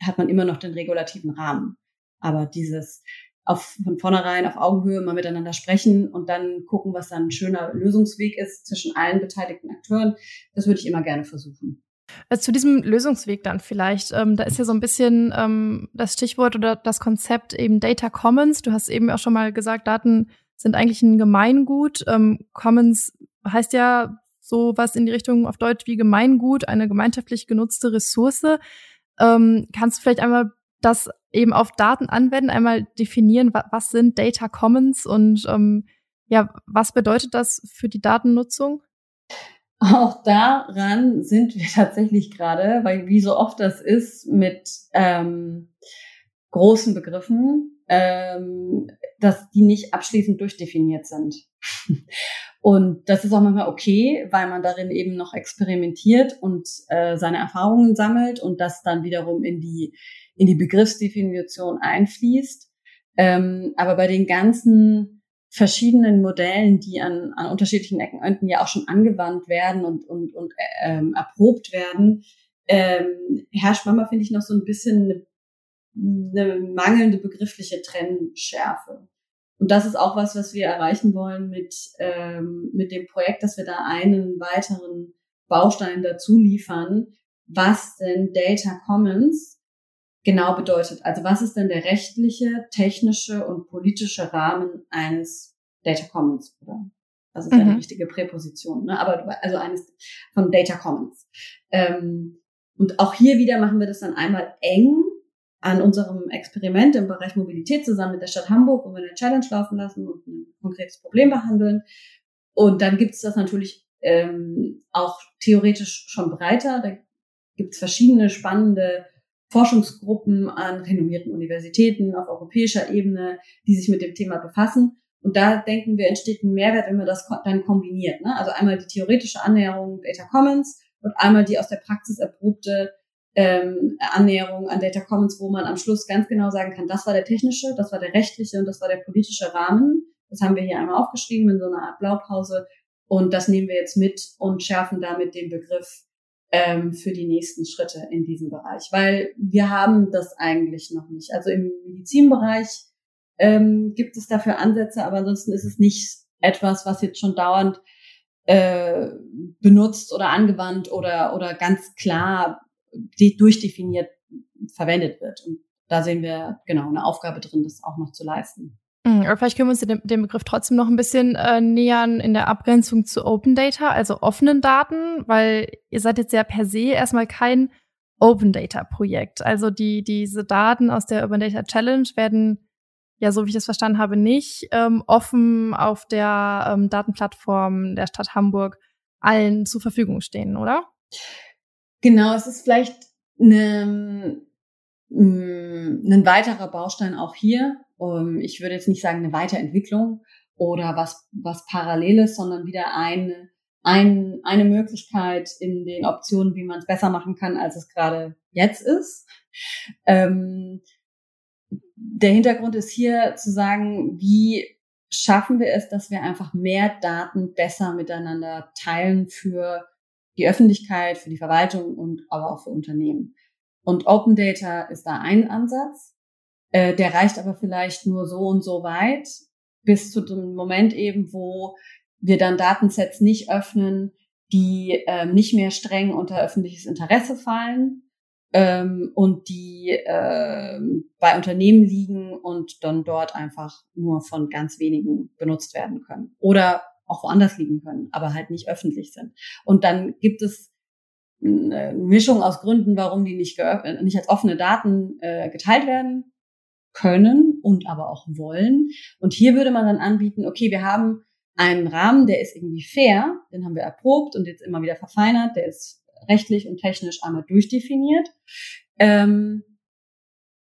hat man immer noch den regulativen Rahmen. Aber dieses auf, von vornherein auf Augenhöhe mal miteinander sprechen und dann gucken, was dann ein schöner Lösungsweg ist zwischen allen beteiligten Akteuren, das würde ich immer gerne versuchen. Also zu diesem Lösungsweg dann vielleicht. Ähm, da ist ja so ein bisschen ähm, das Stichwort oder das Konzept eben Data Commons. Du hast eben auch schon mal gesagt, Daten sind eigentlich ein Gemeingut. Ähm, Commons heißt ja so was in die Richtung auf Deutsch wie Gemeingut, eine gemeinschaftlich genutzte Ressource. Ähm, kannst du vielleicht einmal das eben auf Daten anwenden, einmal definieren, was, was sind Data Commons und ähm, ja, was bedeutet das für die Datennutzung? Auch daran sind wir tatsächlich gerade, weil wie so oft das ist mit ähm, großen Begriffen, ähm, dass die nicht abschließend durchdefiniert sind. Und das ist auch manchmal okay, weil man darin eben noch experimentiert und äh, seine Erfahrungen sammelt und das dann wiederum in die, in die Begriffsdefinition einfließt. Ähm, aber bei den ganzen verschiedenen Modellen, die an, an unterschiedlichen Ecken ja auch schon angewandt werden und, und, und ähm, erprobt werden, ähm, herrscht manchmal, finde ich, noch so ein bisschen eine, eine mangelnde begriffliche Trennschärfe. Und das ist auch was, was wir erreichen wollen mit, ähm, mit dem Projekt, dass wir da einen weiteren Baustein dazu liefern, was denn Data Commons genau bedeutet. Also was ist denn der rechtliche, technische und politische Rahmen eines Data Commons? Oder das ist mhm. eine richtige Präposition, ne? aber also eines von Data Commons. Ähm, und auch hier wieder machen wir das dann einmal eng an unserem Experiment im Bereich Mobilität zusammen mit der Stadt Hamburg, wo wir eine Challenge laufen lassen und ein konkretes Problem behandeln. Und dann gibt es das natürlich ähm, auch theoretisch schon breiter. Da gibt es verschiedene spannende Forschungsgruppen an renommierten Universitäten auf europäischer Ebene, die sich mit dem Thema befassen. Und da denken wir, entsteht ein Mehrwert, wenn man das dann kombiniert. Ne? Also einmal die theoretische Annäherung Data Commons und einmal die aus der Praxis erprobte ähm, Annäherung an Data Commons, wo man am Schluss ganz genau sagen kann, das war der technische, das war der rechtliche und das war der politische Rahmen. Das haben wir hier einmal aufgeschrieben in so einer Art Blaupause. Und das nehmen wir jetzt mit und schärfen damit den Begriff ähm, für die nächsten Schritte in diesem Bereich. Weil wir haben das eigentlich noch nicht. Also im Medizinbereich ähm, gibt es dafür Ansätze, aber ansonsten ist es nicht etwas, was jetzt schon dauernd äh, benutzt oder angewandt oder, oder ganz klar durchdefiniert verwendet wird. Und da sehen wir genau eine Aufgabe drin, das auch noch zu leisten. Mhm, aber vielleicht können wir uns den, den Begriff trotzdem noch ein bisschen äh, nähern in der Abgrenzung zu Open Data, also offenen Daten, weil ihr seid jetzt ja per se erstmal kein Open Data Projekt. Also die, diese Daten aus der Open Data Challenge werden ja, so wie ich das verstanden habe, nicht ähm, offen auf der ähm, Datenplattform der Stadt Hamburg allen zur Verfügung stehen, oder? Genau, es ist vielleicht eine, mm, ein weiterer Baustein auch hier. Um, ich würde jetzt nicht sagen eine Weiterentwicklung oder was, was Paralleles, sondern wieder eine, ein, eine Möglichkeit in den Optionen, wie man es besser machen kann, als es gerade jetzt ist. Ähm, der Hintergrund ist hier zu sagen, wie schaffen wir es, dass wir einfach mehr Daten besser miteinander teilen für die Öffentlichkeit, für die Verwaltung und aber auch für Unternehmen. Und Open Data ist da ein Ansatz. Äh, der reicht aber vielleicht nur so und so weit, bis zu dem Moment eben, wo wir dann Datensets nicht öffnen, die äh, nicht mehr streng unter öffentliches Interesse fallen, ähm, und die äh, bei Unternehmen liegen und dann dort einfach nur von ganz wenigen benutzt werden können. Oder auch woanders liegen können, aber halt nicht öffentlich sind. Und dann gibt es eine Mischung aus Gründen, warum die nicht, nicht als offene Daten äh, geteilt werden können und aber auch wollen. Und hier würde man dann anbieten, okay, wir haben einen Rahmen, der ist irgendwie fair, den haben wir erprobt und jetzt immer wieder verfeinert, der ist rechtlich und technisch einmal durchdefiniert. Ähm,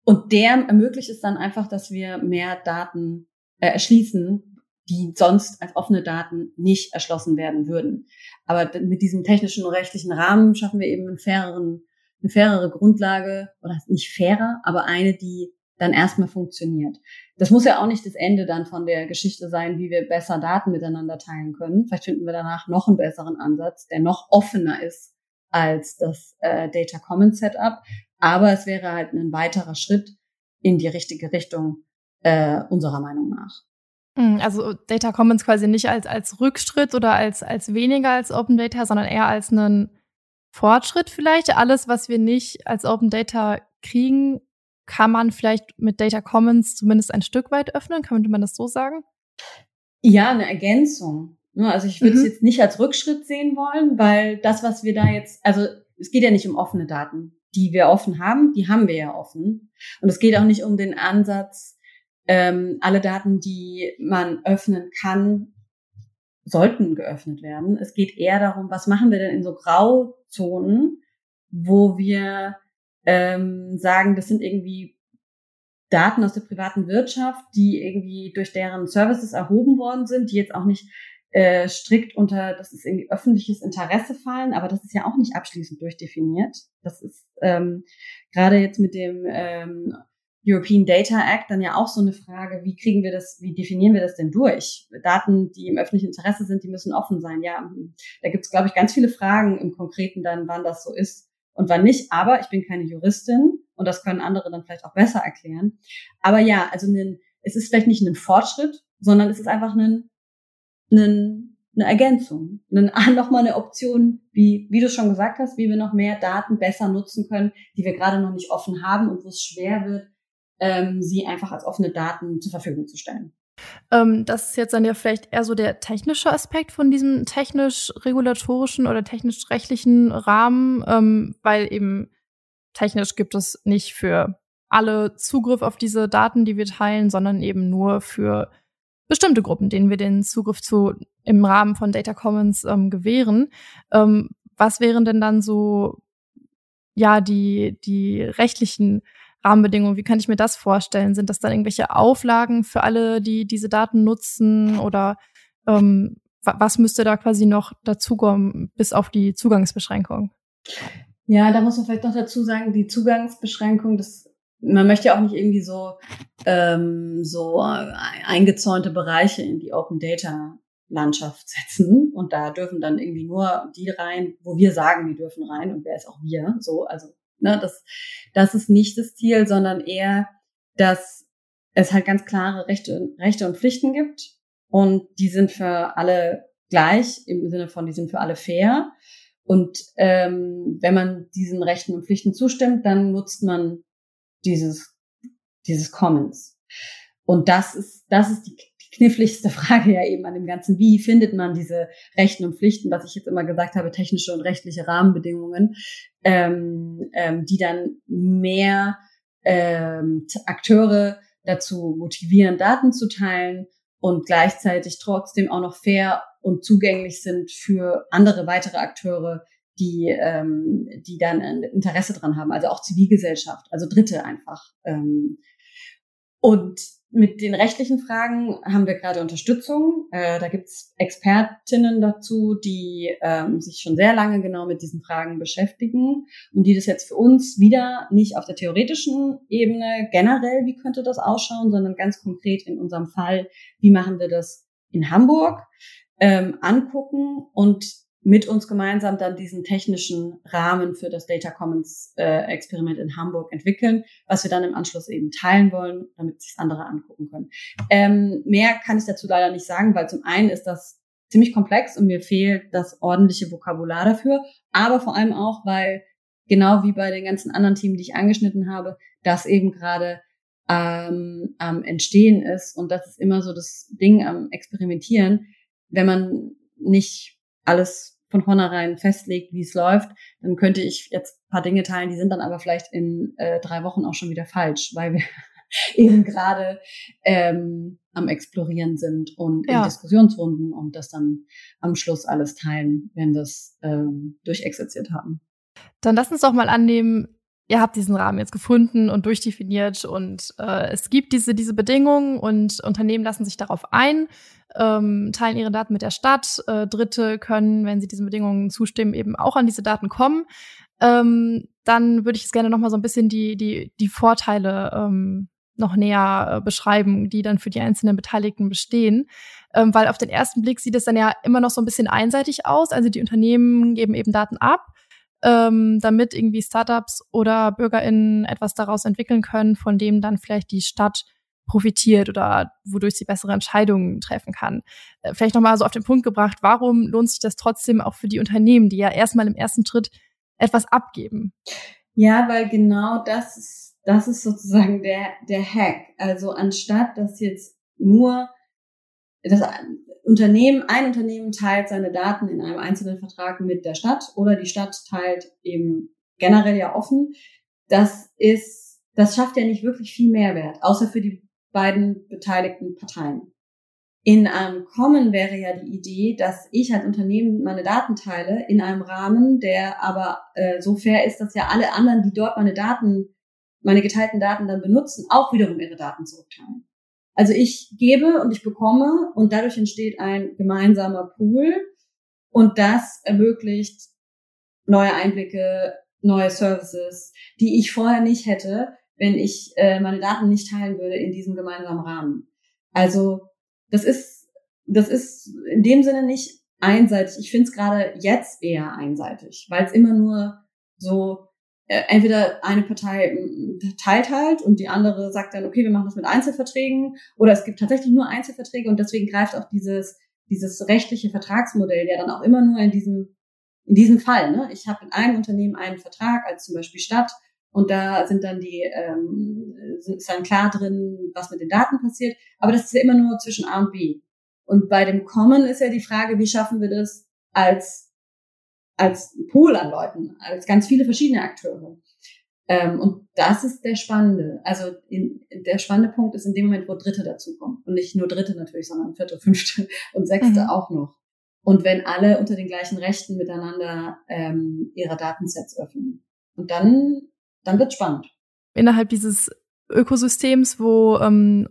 und der ermöglicht es dann einfach, dass wir mehr Daten äh, erschließen, die sonst als offene Daten nicht erschlossen werden würden. Aber mit diesem technischen und rechtlichen Rahmen schaffen wir eben einen faireren, eine fairere Grundlage, oder nicht fairer, aber eine, die dann erstmal funktioniert. Das muss ja auch nicht das Ende dann von der Geschichte sein, wie wir besser Daten miteinander teilen können. Vielleicht finden wir danach noch einen besseren Ansatz, der noch offener ist als das äh, Data Commons Setup. Aber es wäre halt ein weiterer Schritt in die richtige Richtung äh, unserer Meinung nach. Hm, also Data Commons quasi nicht als, als Rückschritt oder als, als weniger als Open Data, sondern eher als einen Fortschritt vielleicht. Alles, was wir nicht als Open Data kriegen, kann man vielleicht mit Data Commons zumindest ein Stück weit öffnen. Könnte man das so sagen? Ja, eine Ergänzung. Ne, also ich würde es mhm. jetzt nicht als Rückschritt sehen wollen, weil das, was wir da jetzt, also es geht ja nicht um offene Daten, die wir offen haben, die haben wir ja offen. Und es geht auch nicht um den Ansatz, ähm, alle Daten, die man öffnen kann, sollten geöffnet werden. Es geht eher darum, was machen wir denn in so Grauzonen, wo wir ähm, sagen, das sind irgendwie Daten aus der privaten Wirtschaft, die irgendwie durch deren Services erhoben worden sind, die jetzt auch nicht äh, strikt unter, das ist irgendwie öffentliches Interesse fallen, aber das ist ja auch nicht abschließend durchdefiniert. Das ist ähm, gerade jetzt mit dem ähm, European Data Act dann ja auch so eine Frage, wie kriegen wir das, wie definieren wir das denn durch? Daten, die im öffentlichen Interesse sind, die müssen offen sein. Ja, da gibt es, glaube ich, ganz viele Fragen im Konkreten dann, wann das so ist und wann nicht. Aber ich bin keine Juristin und das können andere dann vielleicht auch besser erklären. Aber ja, also ein, es ist vielleicht nicht ein Fortschritt, sondern es ist einfach ein, ein eine Ergänzung, eine, nochmal eine Option, wie, wie du schon gesagt hast, wie wir noch mehr Daten besser nutzen können, die wir gerade noch nicht offen haben und wo es schwer wird, ähm, sie einfach als offene Daten zur Verfügung zu stellen. Ähm, das ist jetzt dann ja vielleicht eher so der technische Aspekt von diesem technisch-regulatorischen oder technisch-rechtlichen Rahmen, ähm, weil eben technisch gibt es nicht für alle Zugriff auf diese Daten, die wir teilen, sondern eben nur für bestimmte Gruppen, denen wir den Zugriff zu im Rahmen von Data Commons ähm, gewähren. Ähm, was wären denn dann so ja die die rechtlichen Rahmenbedingungen? Wie kann ich mir das vorstellen? Sind das dann irgendwelche Auflagen für alle, die diese Daten nutzen oder ähm, was müsste da quasi noch dazukommen, bis auf die Zugangsbeschränkung? Ja, da muss man vielleicht noch dazu sagen, die Zugangsbeschränkung, das man möchte ja auch nicht irgendwie so ähm, so eingezäunte Bereiche in die Open Data Landschaft setzen und da dürfen dann irgendwie nur die rein, wo wir sagen, die dürfen rein und wer ist auch wir, so also Ne, das, das ist nicht das Ziel, sondern eher, dass es halt ganz klare Rechte, Rechte und Pflichten gibt und die sind für alle gleich im Sinne von, die sind für alle fair. Und ähm, wenn man diesen Rechten und Pflichten zustimmt, dann nutzt man dieses, dieses Commons. Und das ist, das ist die, kniffligste Frage ja eben an dem Ganzen. Wie findet man diese Rechten und Pflichten, was ich jetzt immer gesagt habe, technische und rechtliche Rahmenbedingungen, ähm, ähm, die dann mehr ähm, Akteure dazu motivieren, Daten zu teilen und gleichzeitig trotzdem auch noch fair und zugänglich sind für andere weitere Akteure, die, ähm, die dann ein Interesse dran haben, also auch Zivilgesellschaft, also Dritte einfach. Ähm, und mit den rechtlichen Fragen haben wir gerade Unterstützung. Äh, da gibt's Expertinnen dazu, die ähm, sich schon sehr lange genau mit diesen Fragen beschäftigen und die das jetzt für uns wieder nicht auf der theoretischen Ebene generell, wie könnte das ausschauen, sondern ganz konkret in unserem Fall, wie machen wir das in Hamburg, ähm, angucken und mit uns gemeinsam dann diesen technischen Rahmen für das Data Commons äh, Experiment in Hamburg entwickeln, was wir dann im Anschluss eben teilen wollen, damit sich andere angucken können. Ähm, mehr kann ich dazu leider nicht sagen, weil zum einen ist das ziemlich komplex und mir fehlt das ordentliche Vokabular dafür, aber vor allem auch, weil genau wie bei den ganzen anderen Themen, die ich angeschnitten habe, das eben gerade ähm, am Entstehen ist und das ist immer so das Ding am Experimentieren, wenn man nicht alles von vornherein festlegt, wie es läuft, dann könnte ich jetzt ein paar Dinge teilen, die sind dann aber vielleicht in äh, drei Wochen auch schon wieder falsch, weil wir eben gerade ähm, am Explorieren sind und ja. in Diskussionsrunden und das dann am Schluss alles teilen, wenn wir es ähm, durchexerziert haben. Dann lass uns doch mal annehmen, ihr habt diesen Rahmen jetzt gefunden und durchdefiniert und äh, es gibt diese, diese Bedingungen und Unternehmen lassen sich darauf ein ähm, teilen ihre Daten mit der Stadt. Äh, Dritte können, wenn sie diesen Bedingungen zustimmen, eben auch an diese Daten kommen. Ähm, dann würde ich jetzt gerne noch mal so ein bisschen die, die, die Vorteile ähm, noch näher äh, beschreiben, die dann für die einzelnen Beteiligten bestehen. Ähm, weil auf den ersten Blick sieht es dann ja immer noch so ein bisschen einseitig aus. Also die Unternehmen geben eben Daten ab, ähm, damit irgendwie Startups oder BürgerInnen etwas daraus entwickeln können, von dem dann vielleicht die Stadt profitiert oder wodurch sie bessere Entscheidungen treffen kann. Äh, vielleicht nochmal so auf den Punkt gebracht, warum lohnt sich das trotzdem auch für die Unternehmen, die ja erstmal im ersten Schritt etwas abgeben? Ja, weil genau das ist, das ist sozusagen der, der Hack. Also anstatt dass jetzt nur das Unternehmen, ein Unternehmen teilt seine Daten in einem einzelnen Vertrag mit der Stadt oder die Stadt teilt eben generell ja offen. Das ist, das schafft ja nicht wirklich viel Mehrwert, außer für die beiden beteiligten Parteien. In einem Common wäre ja die Idee, dass ich als Unternehmen meine Daten teile in einem Rahmen, der aber äh, so fair ist, dass ja alle anderen, die dort meine Daten, meine geteilten Daten dann benutzen, auch wiederum ihre Daten zurückteilen. Also ich gebe und ich bekomme und dadurch entsteht ein gemeinsamer Pool und das ermöglicht neue Einblicke, neue Services, die ich vorher nicht hätte, wenn ich äh, meine Daten nicht teilen würde in diesem gemeinsamen Rahmen. Also das ist, das ist in dem Sinne nicht einseitig. Ich finde es gerade jetzt eher einseitig, weil es immer nur so entweder eine Partei teilt halt und die andere sagt dann, okay, wir machen das mit Einzelverträgen oder es gibt tatsächlich nur Einzelverträge und deswegen greift auch dieses dieses rechtliche Vertragsmodell ja dann auch immer nur in diesem in diesem Fall. Ne? Ich habe in einem Unternehmen einen Vertrag als zum Beispiel Stadt und da sind dann die ähm, ist dann klar drin, was mit den Daten passiert, aber das ist ja immer nur zwischen A und B. Und bei dem Common ist ja die Frage, wie schaffen wir das als als Pool an Leuten, als ganz viele verschiedene Akteure. Ähm, und das ist der spannende. Also in, der spannende Punkt ist in dem Moment, wo Dritte dazukommen. Und nicht nur Dritte natürlich, sondern Vierte, Fünfte und Sechste mhm. auch noch. Und wenn alle unter den gleichen Rechten miteinander ähm, ihre Datensets öffnen. Und dann, dann wird spannend. Innerhalb dieses Ökosystems, wo ähm,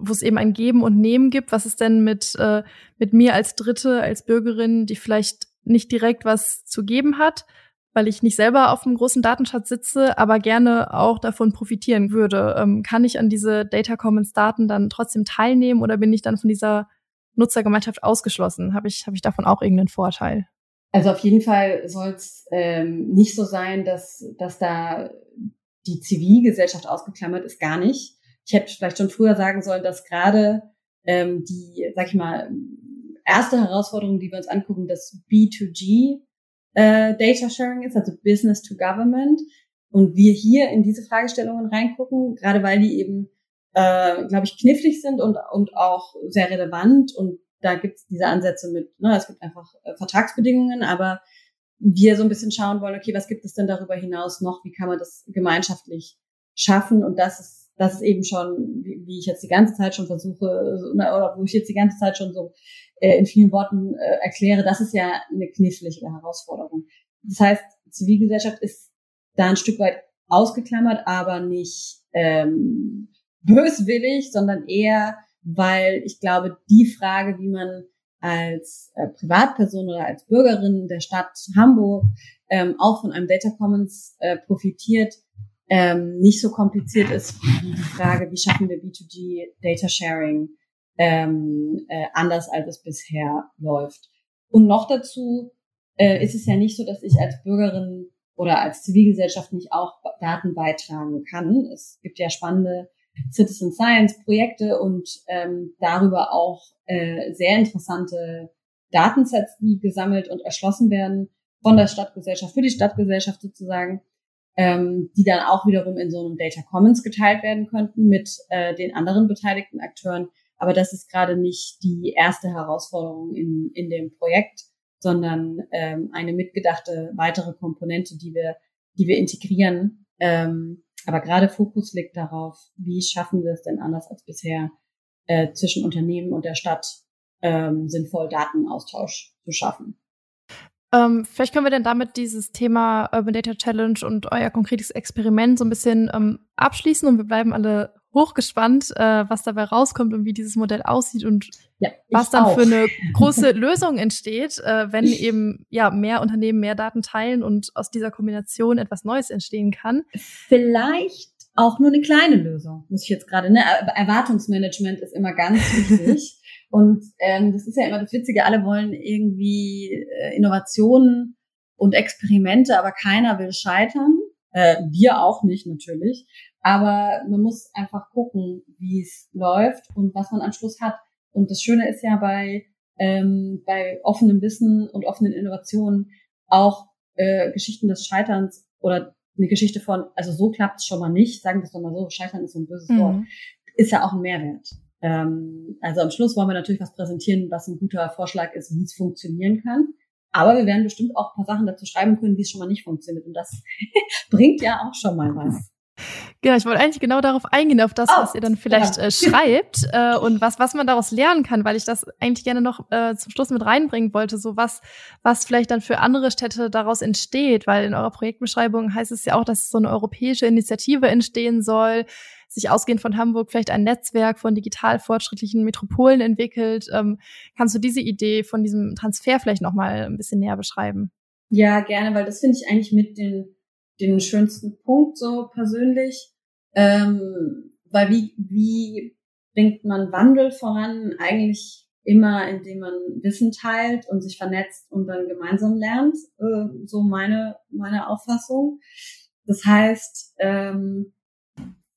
wo es eben ein Geben und Nehmen gibt. Was ist denn mit, äh, mit mir als Dritte, als Bürgerin, die vielleicht nicht direkt was zu geben hat, weil ich nicht selber auf einem großen Datenschatz sitze, aber gerne auch davon profitieren würde. Ähm, kann ich an diese Data Commons Daten dann trotzdem teilnehmen oder bin ich dann von dieser Nutzergemeinschaft ausgeschlossen? Habe ich, hab ich davon auch irgendeinen Vorteil? Also auf jeden Fall soll es ähm, nicht so sein, dass, dass da die Zivilgesellschaft ausgeklammert ist, gar nicht. Ich hätte vielleicht schon früher sagen sollen, dass gerade ähm, die, sag ich mal, erste Herausforderung, die wir uns angucken, das B2G äh, Data Sharing ist, also Business to Government. Und wir hier in diese Fragestellungen reingucken, gerade weil die eben, äh, glaube ich, knifflig sind und, und auch sehr relevant. Und da gibt es diese Ansätze mit, ne, es gibt einfach äh, Vertragsbedingungen, aber wir so ein bisschen schauen wollen, okay, was gibt es denn darüber hinaus noch? Wie kann man das gemeinschaftlich schaffen? Und das ist das ist eben schon, wie, wie ich jetzt die ganze Zeit schon versuche, oder wo ich jetzt die ganze Zeit schon so in vielen Worten äh, erkläre, das ist ja eine knifflige Herausforderung. Das heißt, Zivilgesellschaft ist da ein Stück weit ausgeklammert, aber nicht ähm, böswillig, sondern eher, weil ich glaube, die Frage, wie man als äh, Privatperson oder als Bürgerin der Stadt Hamburg ähm, auch von einem Data Commons äh, profitiert, ähm, nicht so kompliziert ist wie die Frage, wie schaffen wir B2G Data Sharing ähm, äh, anders als es bisher läuft. Und noch dazu äh, ist es ja nicht so, dass ich als Bürgerin oder als Zivilgesellschaft nicht auch Daten beitragen kann. Es gibt ja spannende Citizen Science Projekte und ähm, darüber auch äh, sehr interessante Datensets, die gesammelt und erschlossen werden von der Stadtgesellschaft für die Stadtgesellschaft sozusagen ähm, die dann auch wiederum in so einem Data Commons geteilt werden könnten mit äh, den anderen beteiligten Akteuren. Aber das ist gerade nicht die erste Herausforderung in, in dem Projekt, sondern ähm, eine mitgedachte weitere Komponente, die wir, die wir integrieren. Ähm, aber gerade Fokus liegt darauf, wie schaffen wir es denn anders als bisher äh, zwischen Unternehmen und der Stadt ähm, sinnvoll Datenaustausch zu schaffen. Ähm, vielleicht können wir denn damit dieses Thema Urban Data Challenge und euer konkretes Experiment so ein bisschen ähm, abschließen und wir bleiben alle hochgespannt, äh, was dabei rauskommt und wie dieses Modell aussieht und ja, was dann auch. für eine große Lösung entsteht, äh, wenn eben ja mehr Unternehmen mehr Daten teilen und aus dieser Kombination etwas Neues entstehen kann. Vielleicht auch nur eine kleine Lösung, muss ich jetzt gerade. Ne? Erwartungsmanagement ist immer ganz wichtig. Und ähm, das ist ja immer das Witzige, alle wollen irgendwie äh, Innovationen und Experimente, aber keiner will scheitern. Äh, wir auch nicht natürlich. Aber man muss einfach gucken, wie es läuft und was man am Schluss hat. Und das Schöne ist ja bei, ähm, bei offenem Wissen und offenen Innovationen auch äh, Geschichten des Scheiterns oder eine Geschichte von, also so klappt es schon mal nicht, sagen wir es doch mal so, Scheitern ist so ein böses mhm. Wort, ist ja auch ein Mehrwert. Ähm, also am Schluss wollen wir natürlich was präsentieren, was ein guter Vorschlag ist, wie es funktionieren kann. Aber wir werden bestimmt auch ein paar Sachen dazu schreiben können, wie es schon mal nicht funktioniert. Und das bringt ja auch schon mal was. Genau, ich wollte eigentlich genau darauf eingehen, auf das, oh, was ihr dann vielleicht ja. äh, schreibt äh, und was, was man daraus lernen kann, weil ich das eigentlich gerne noch äh, zum Schluss mit reinbringen wollte, so was, was vielleicht dann für andere Städte daraus entsteht, weil in eurer Projektbeschreibung heißt es ja auch, dass so eine europäische Initiative entstehen soll, sich ausgehend von Hamburg vielleicht ein Netzwerk von digital fortschrittlichen Metropolen entwickelt. Ähm, kannst du diese Idee von diesem Transfer vielleicht noch mal ein bisschen näher beschreiben? Ja, gerne, weil das finde ich eigentlich mit den, den schönsten Punkt so persönlich. Ähm, weil wie, wie bringt man Wandel voran? Eigentlich immer, indem man Wissen teilt und sich vernetzt und dann gemeinsam lernt. Äh, so meine, meine Auffassung. Das heißt, ähm,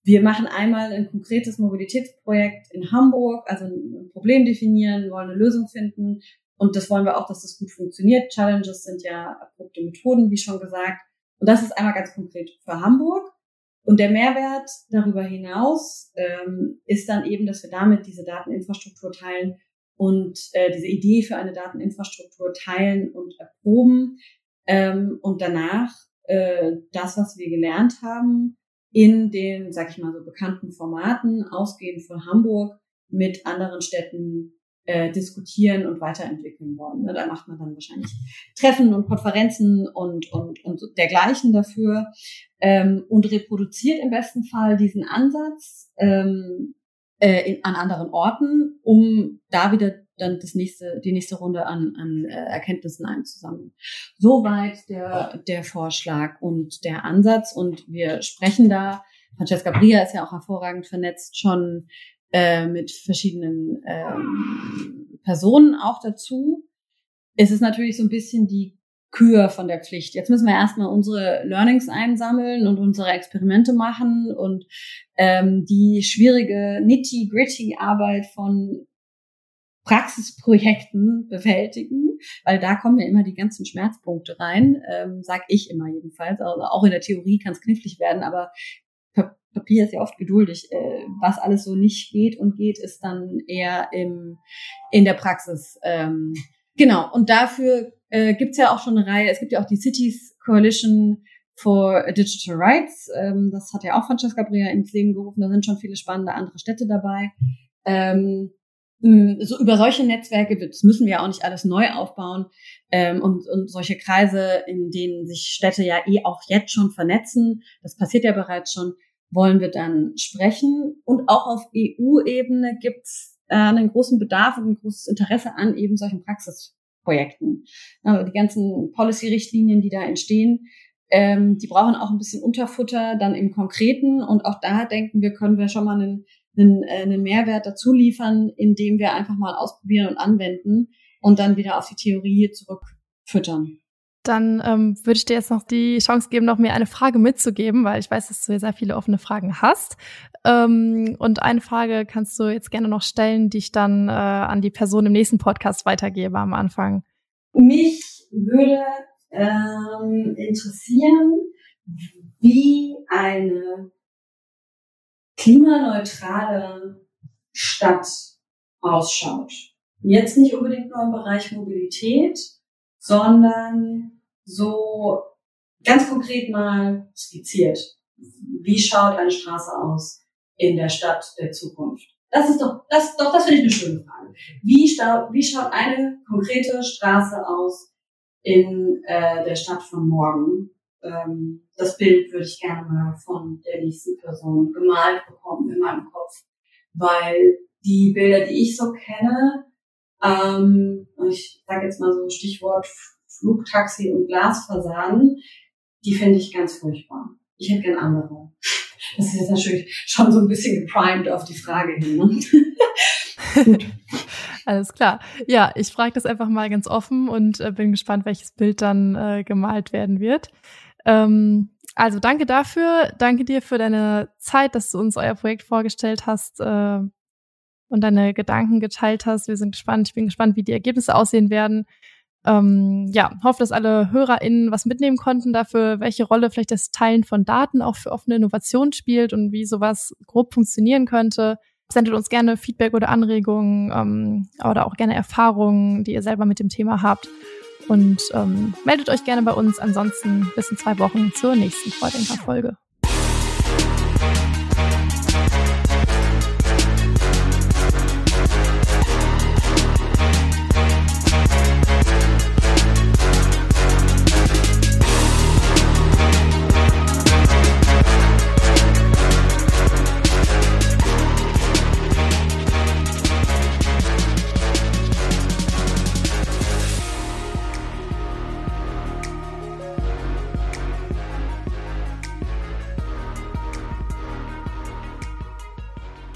wir machen einmal ein konkretes Mobilitätsprojekt in Hamburg, also ein Problem definieren, wollen eine Lösung finden. Und das wollen wir auch, dass das gut funktioniert. Challenges sind ja erprobte Methoden, wie schon gesagt. Und das ist einmal ganz konkret für Hamburg. Und der Mehrwert darüber hinaus ähm, ist dann eben, dass wir damit diese Dateninfrastruktur teilen und äh, diese Idee für eine Dateninfrastruktur teilen und erproben ähm, und danach äh, das, was wir gelernt haben, in den, sag ich mal, so bekannten Formaten, ausgehend von Hamburg, mit anderen Städten äh, diskutieren und weiterentwickeln wollen. Ne? Da macht man dann wahrscheinlich Treffen und Konferenzen und, und, und dergleichen dafür ähm, und reproduziert im besten Fall diesen Ansatz ähm, äh, in, an anderen Orten, um da wieder dann das nächste, die nächste Runde an, an äh, Erkenntnissen einzusammeln. Soweit der, der Vorschlag und der Ansatz. Und wir sprechen da, Francesca Bria ist ja auch hervorragend vernetzt, schon äh, mit verschiedenen ähm, Personen auch dazu. Es ist natürlich so ein bisschen die Kür von der Pflicht. Jetzt müssen wir erstmal unsere Learnings einsammeln und unsere Experimente machen und ähm, die schwierige nitty-gritty Arbeit von Praxisprojekten bewältigen, weil da kommen ja immer die ganzen Schmerzpunkte rein, ähm, sag ich immer jedenfalls. Also auch in der Theorie kann es knifflig werden, aber Papier ist ja oft geduldig. Äh, was alles so nicht geht und geht, ist dann eher im, in der Praxis. Ähm, genau, und dafür äh, gibt es ja auch schon eine Reihe, es gibt ja auch die Cities Coalition for Digital Rights. Ähm, das hat ja auch Francesca Brea ins Leben gerufen. Da sind schon viele spannende andere Städte dabei. Ähm, so über solche Netzwerke, das müssen wir auch nicht alles neu aufbauen ähm, und, und solche Kreise, in denen sich Städte ja eh auch jetzt schon vernetzen, das passiert ja bereits schon, wollen wir dann sprechen. Und auch auf EU-Ebene gibt es äh, einen großen Bedarf und ein großes Interesse an eben solchen Praxisprojekten. Also die ganzen Policy-Richtlinien, die da entstehen, ähm, die brauchen auch ein bisschen Unterfutter dann im Konkreten. Und auch da denken wir, können wir schon mal einen, einen, äh, einen Mehrwert dazu liefern, indem wir einfach mal ausprobieren und anwenden und dann wieder auf die Theorie zurückfüttern. Dann ähm, würde ich dir jetzt noch die Chance geben, noch mir eine Frage mitzugeben, weil ich weiß, dass du sehr viele offene Fragen hast. Ähm, und eine Frage kannst du jetzt gerne noch stellen, die ich dann äh, an die Person im nächsten Podcast weitergebe am Anfang. Mich würde ähm, interessieren, wie eine klimaneutrale Stadt ausschaut. Jetzt nicht unbedingt nur im Bereich Mobilität, sondern so ganz konkret mal skizziert. Wie schaut eine Straße aus in der Stadt der Zukunft? Das ist doch, das, doch, das finde ich eine schöne Frage. Wie, schaut, wie schaut eine konkrete Straße aus in äh, der Stadt von morgen? Ähm, das Bild würde ich gerne mal von der nächsten Person gemalt bekommen in meinem Kopf, weil die Bilder, die ich so kenne, ähm, ich sage jetzt mal so Stichwort Flugtaxi und Glasfassaden, die finde ich ganz furchtbar. Ich hätte gern andere. Das ist jetzt natürlich schon so ein bisschen geprimed auf die Frage hin. Ne? Alles klar. Ja, ich frage das einfach mal ganz offen und äh, bin gespannt, welches Bild dann äh, gemalt werden wird. Ähm, also danke dafür. Danke dir für deine Zeit, dass du uns euer Projekt vorgestellt hast. Äh, und deine Gedanken geteilt hast. Wir sind gespannt. Ich bin gespannt, wie die Ergebnisse aussehen werden. Ähm, ja, hoffe, dass alle HörerInnen was mitnehmen konnten dafür, welche Rolle vielleicht das Teilen von Daten auch für offene Innovation spielt und wie sowas grob funktionieren könnte. Sendet uns gerne Feedback oder Anregungen ähm, oder auch gerne Erfahrungen, die ihr selber mit dem Thema habt. Und ähm, meldet euch gerne bei uns. Ansonsten bis in zwei Wochen zur nächsten Vordenker-Folge.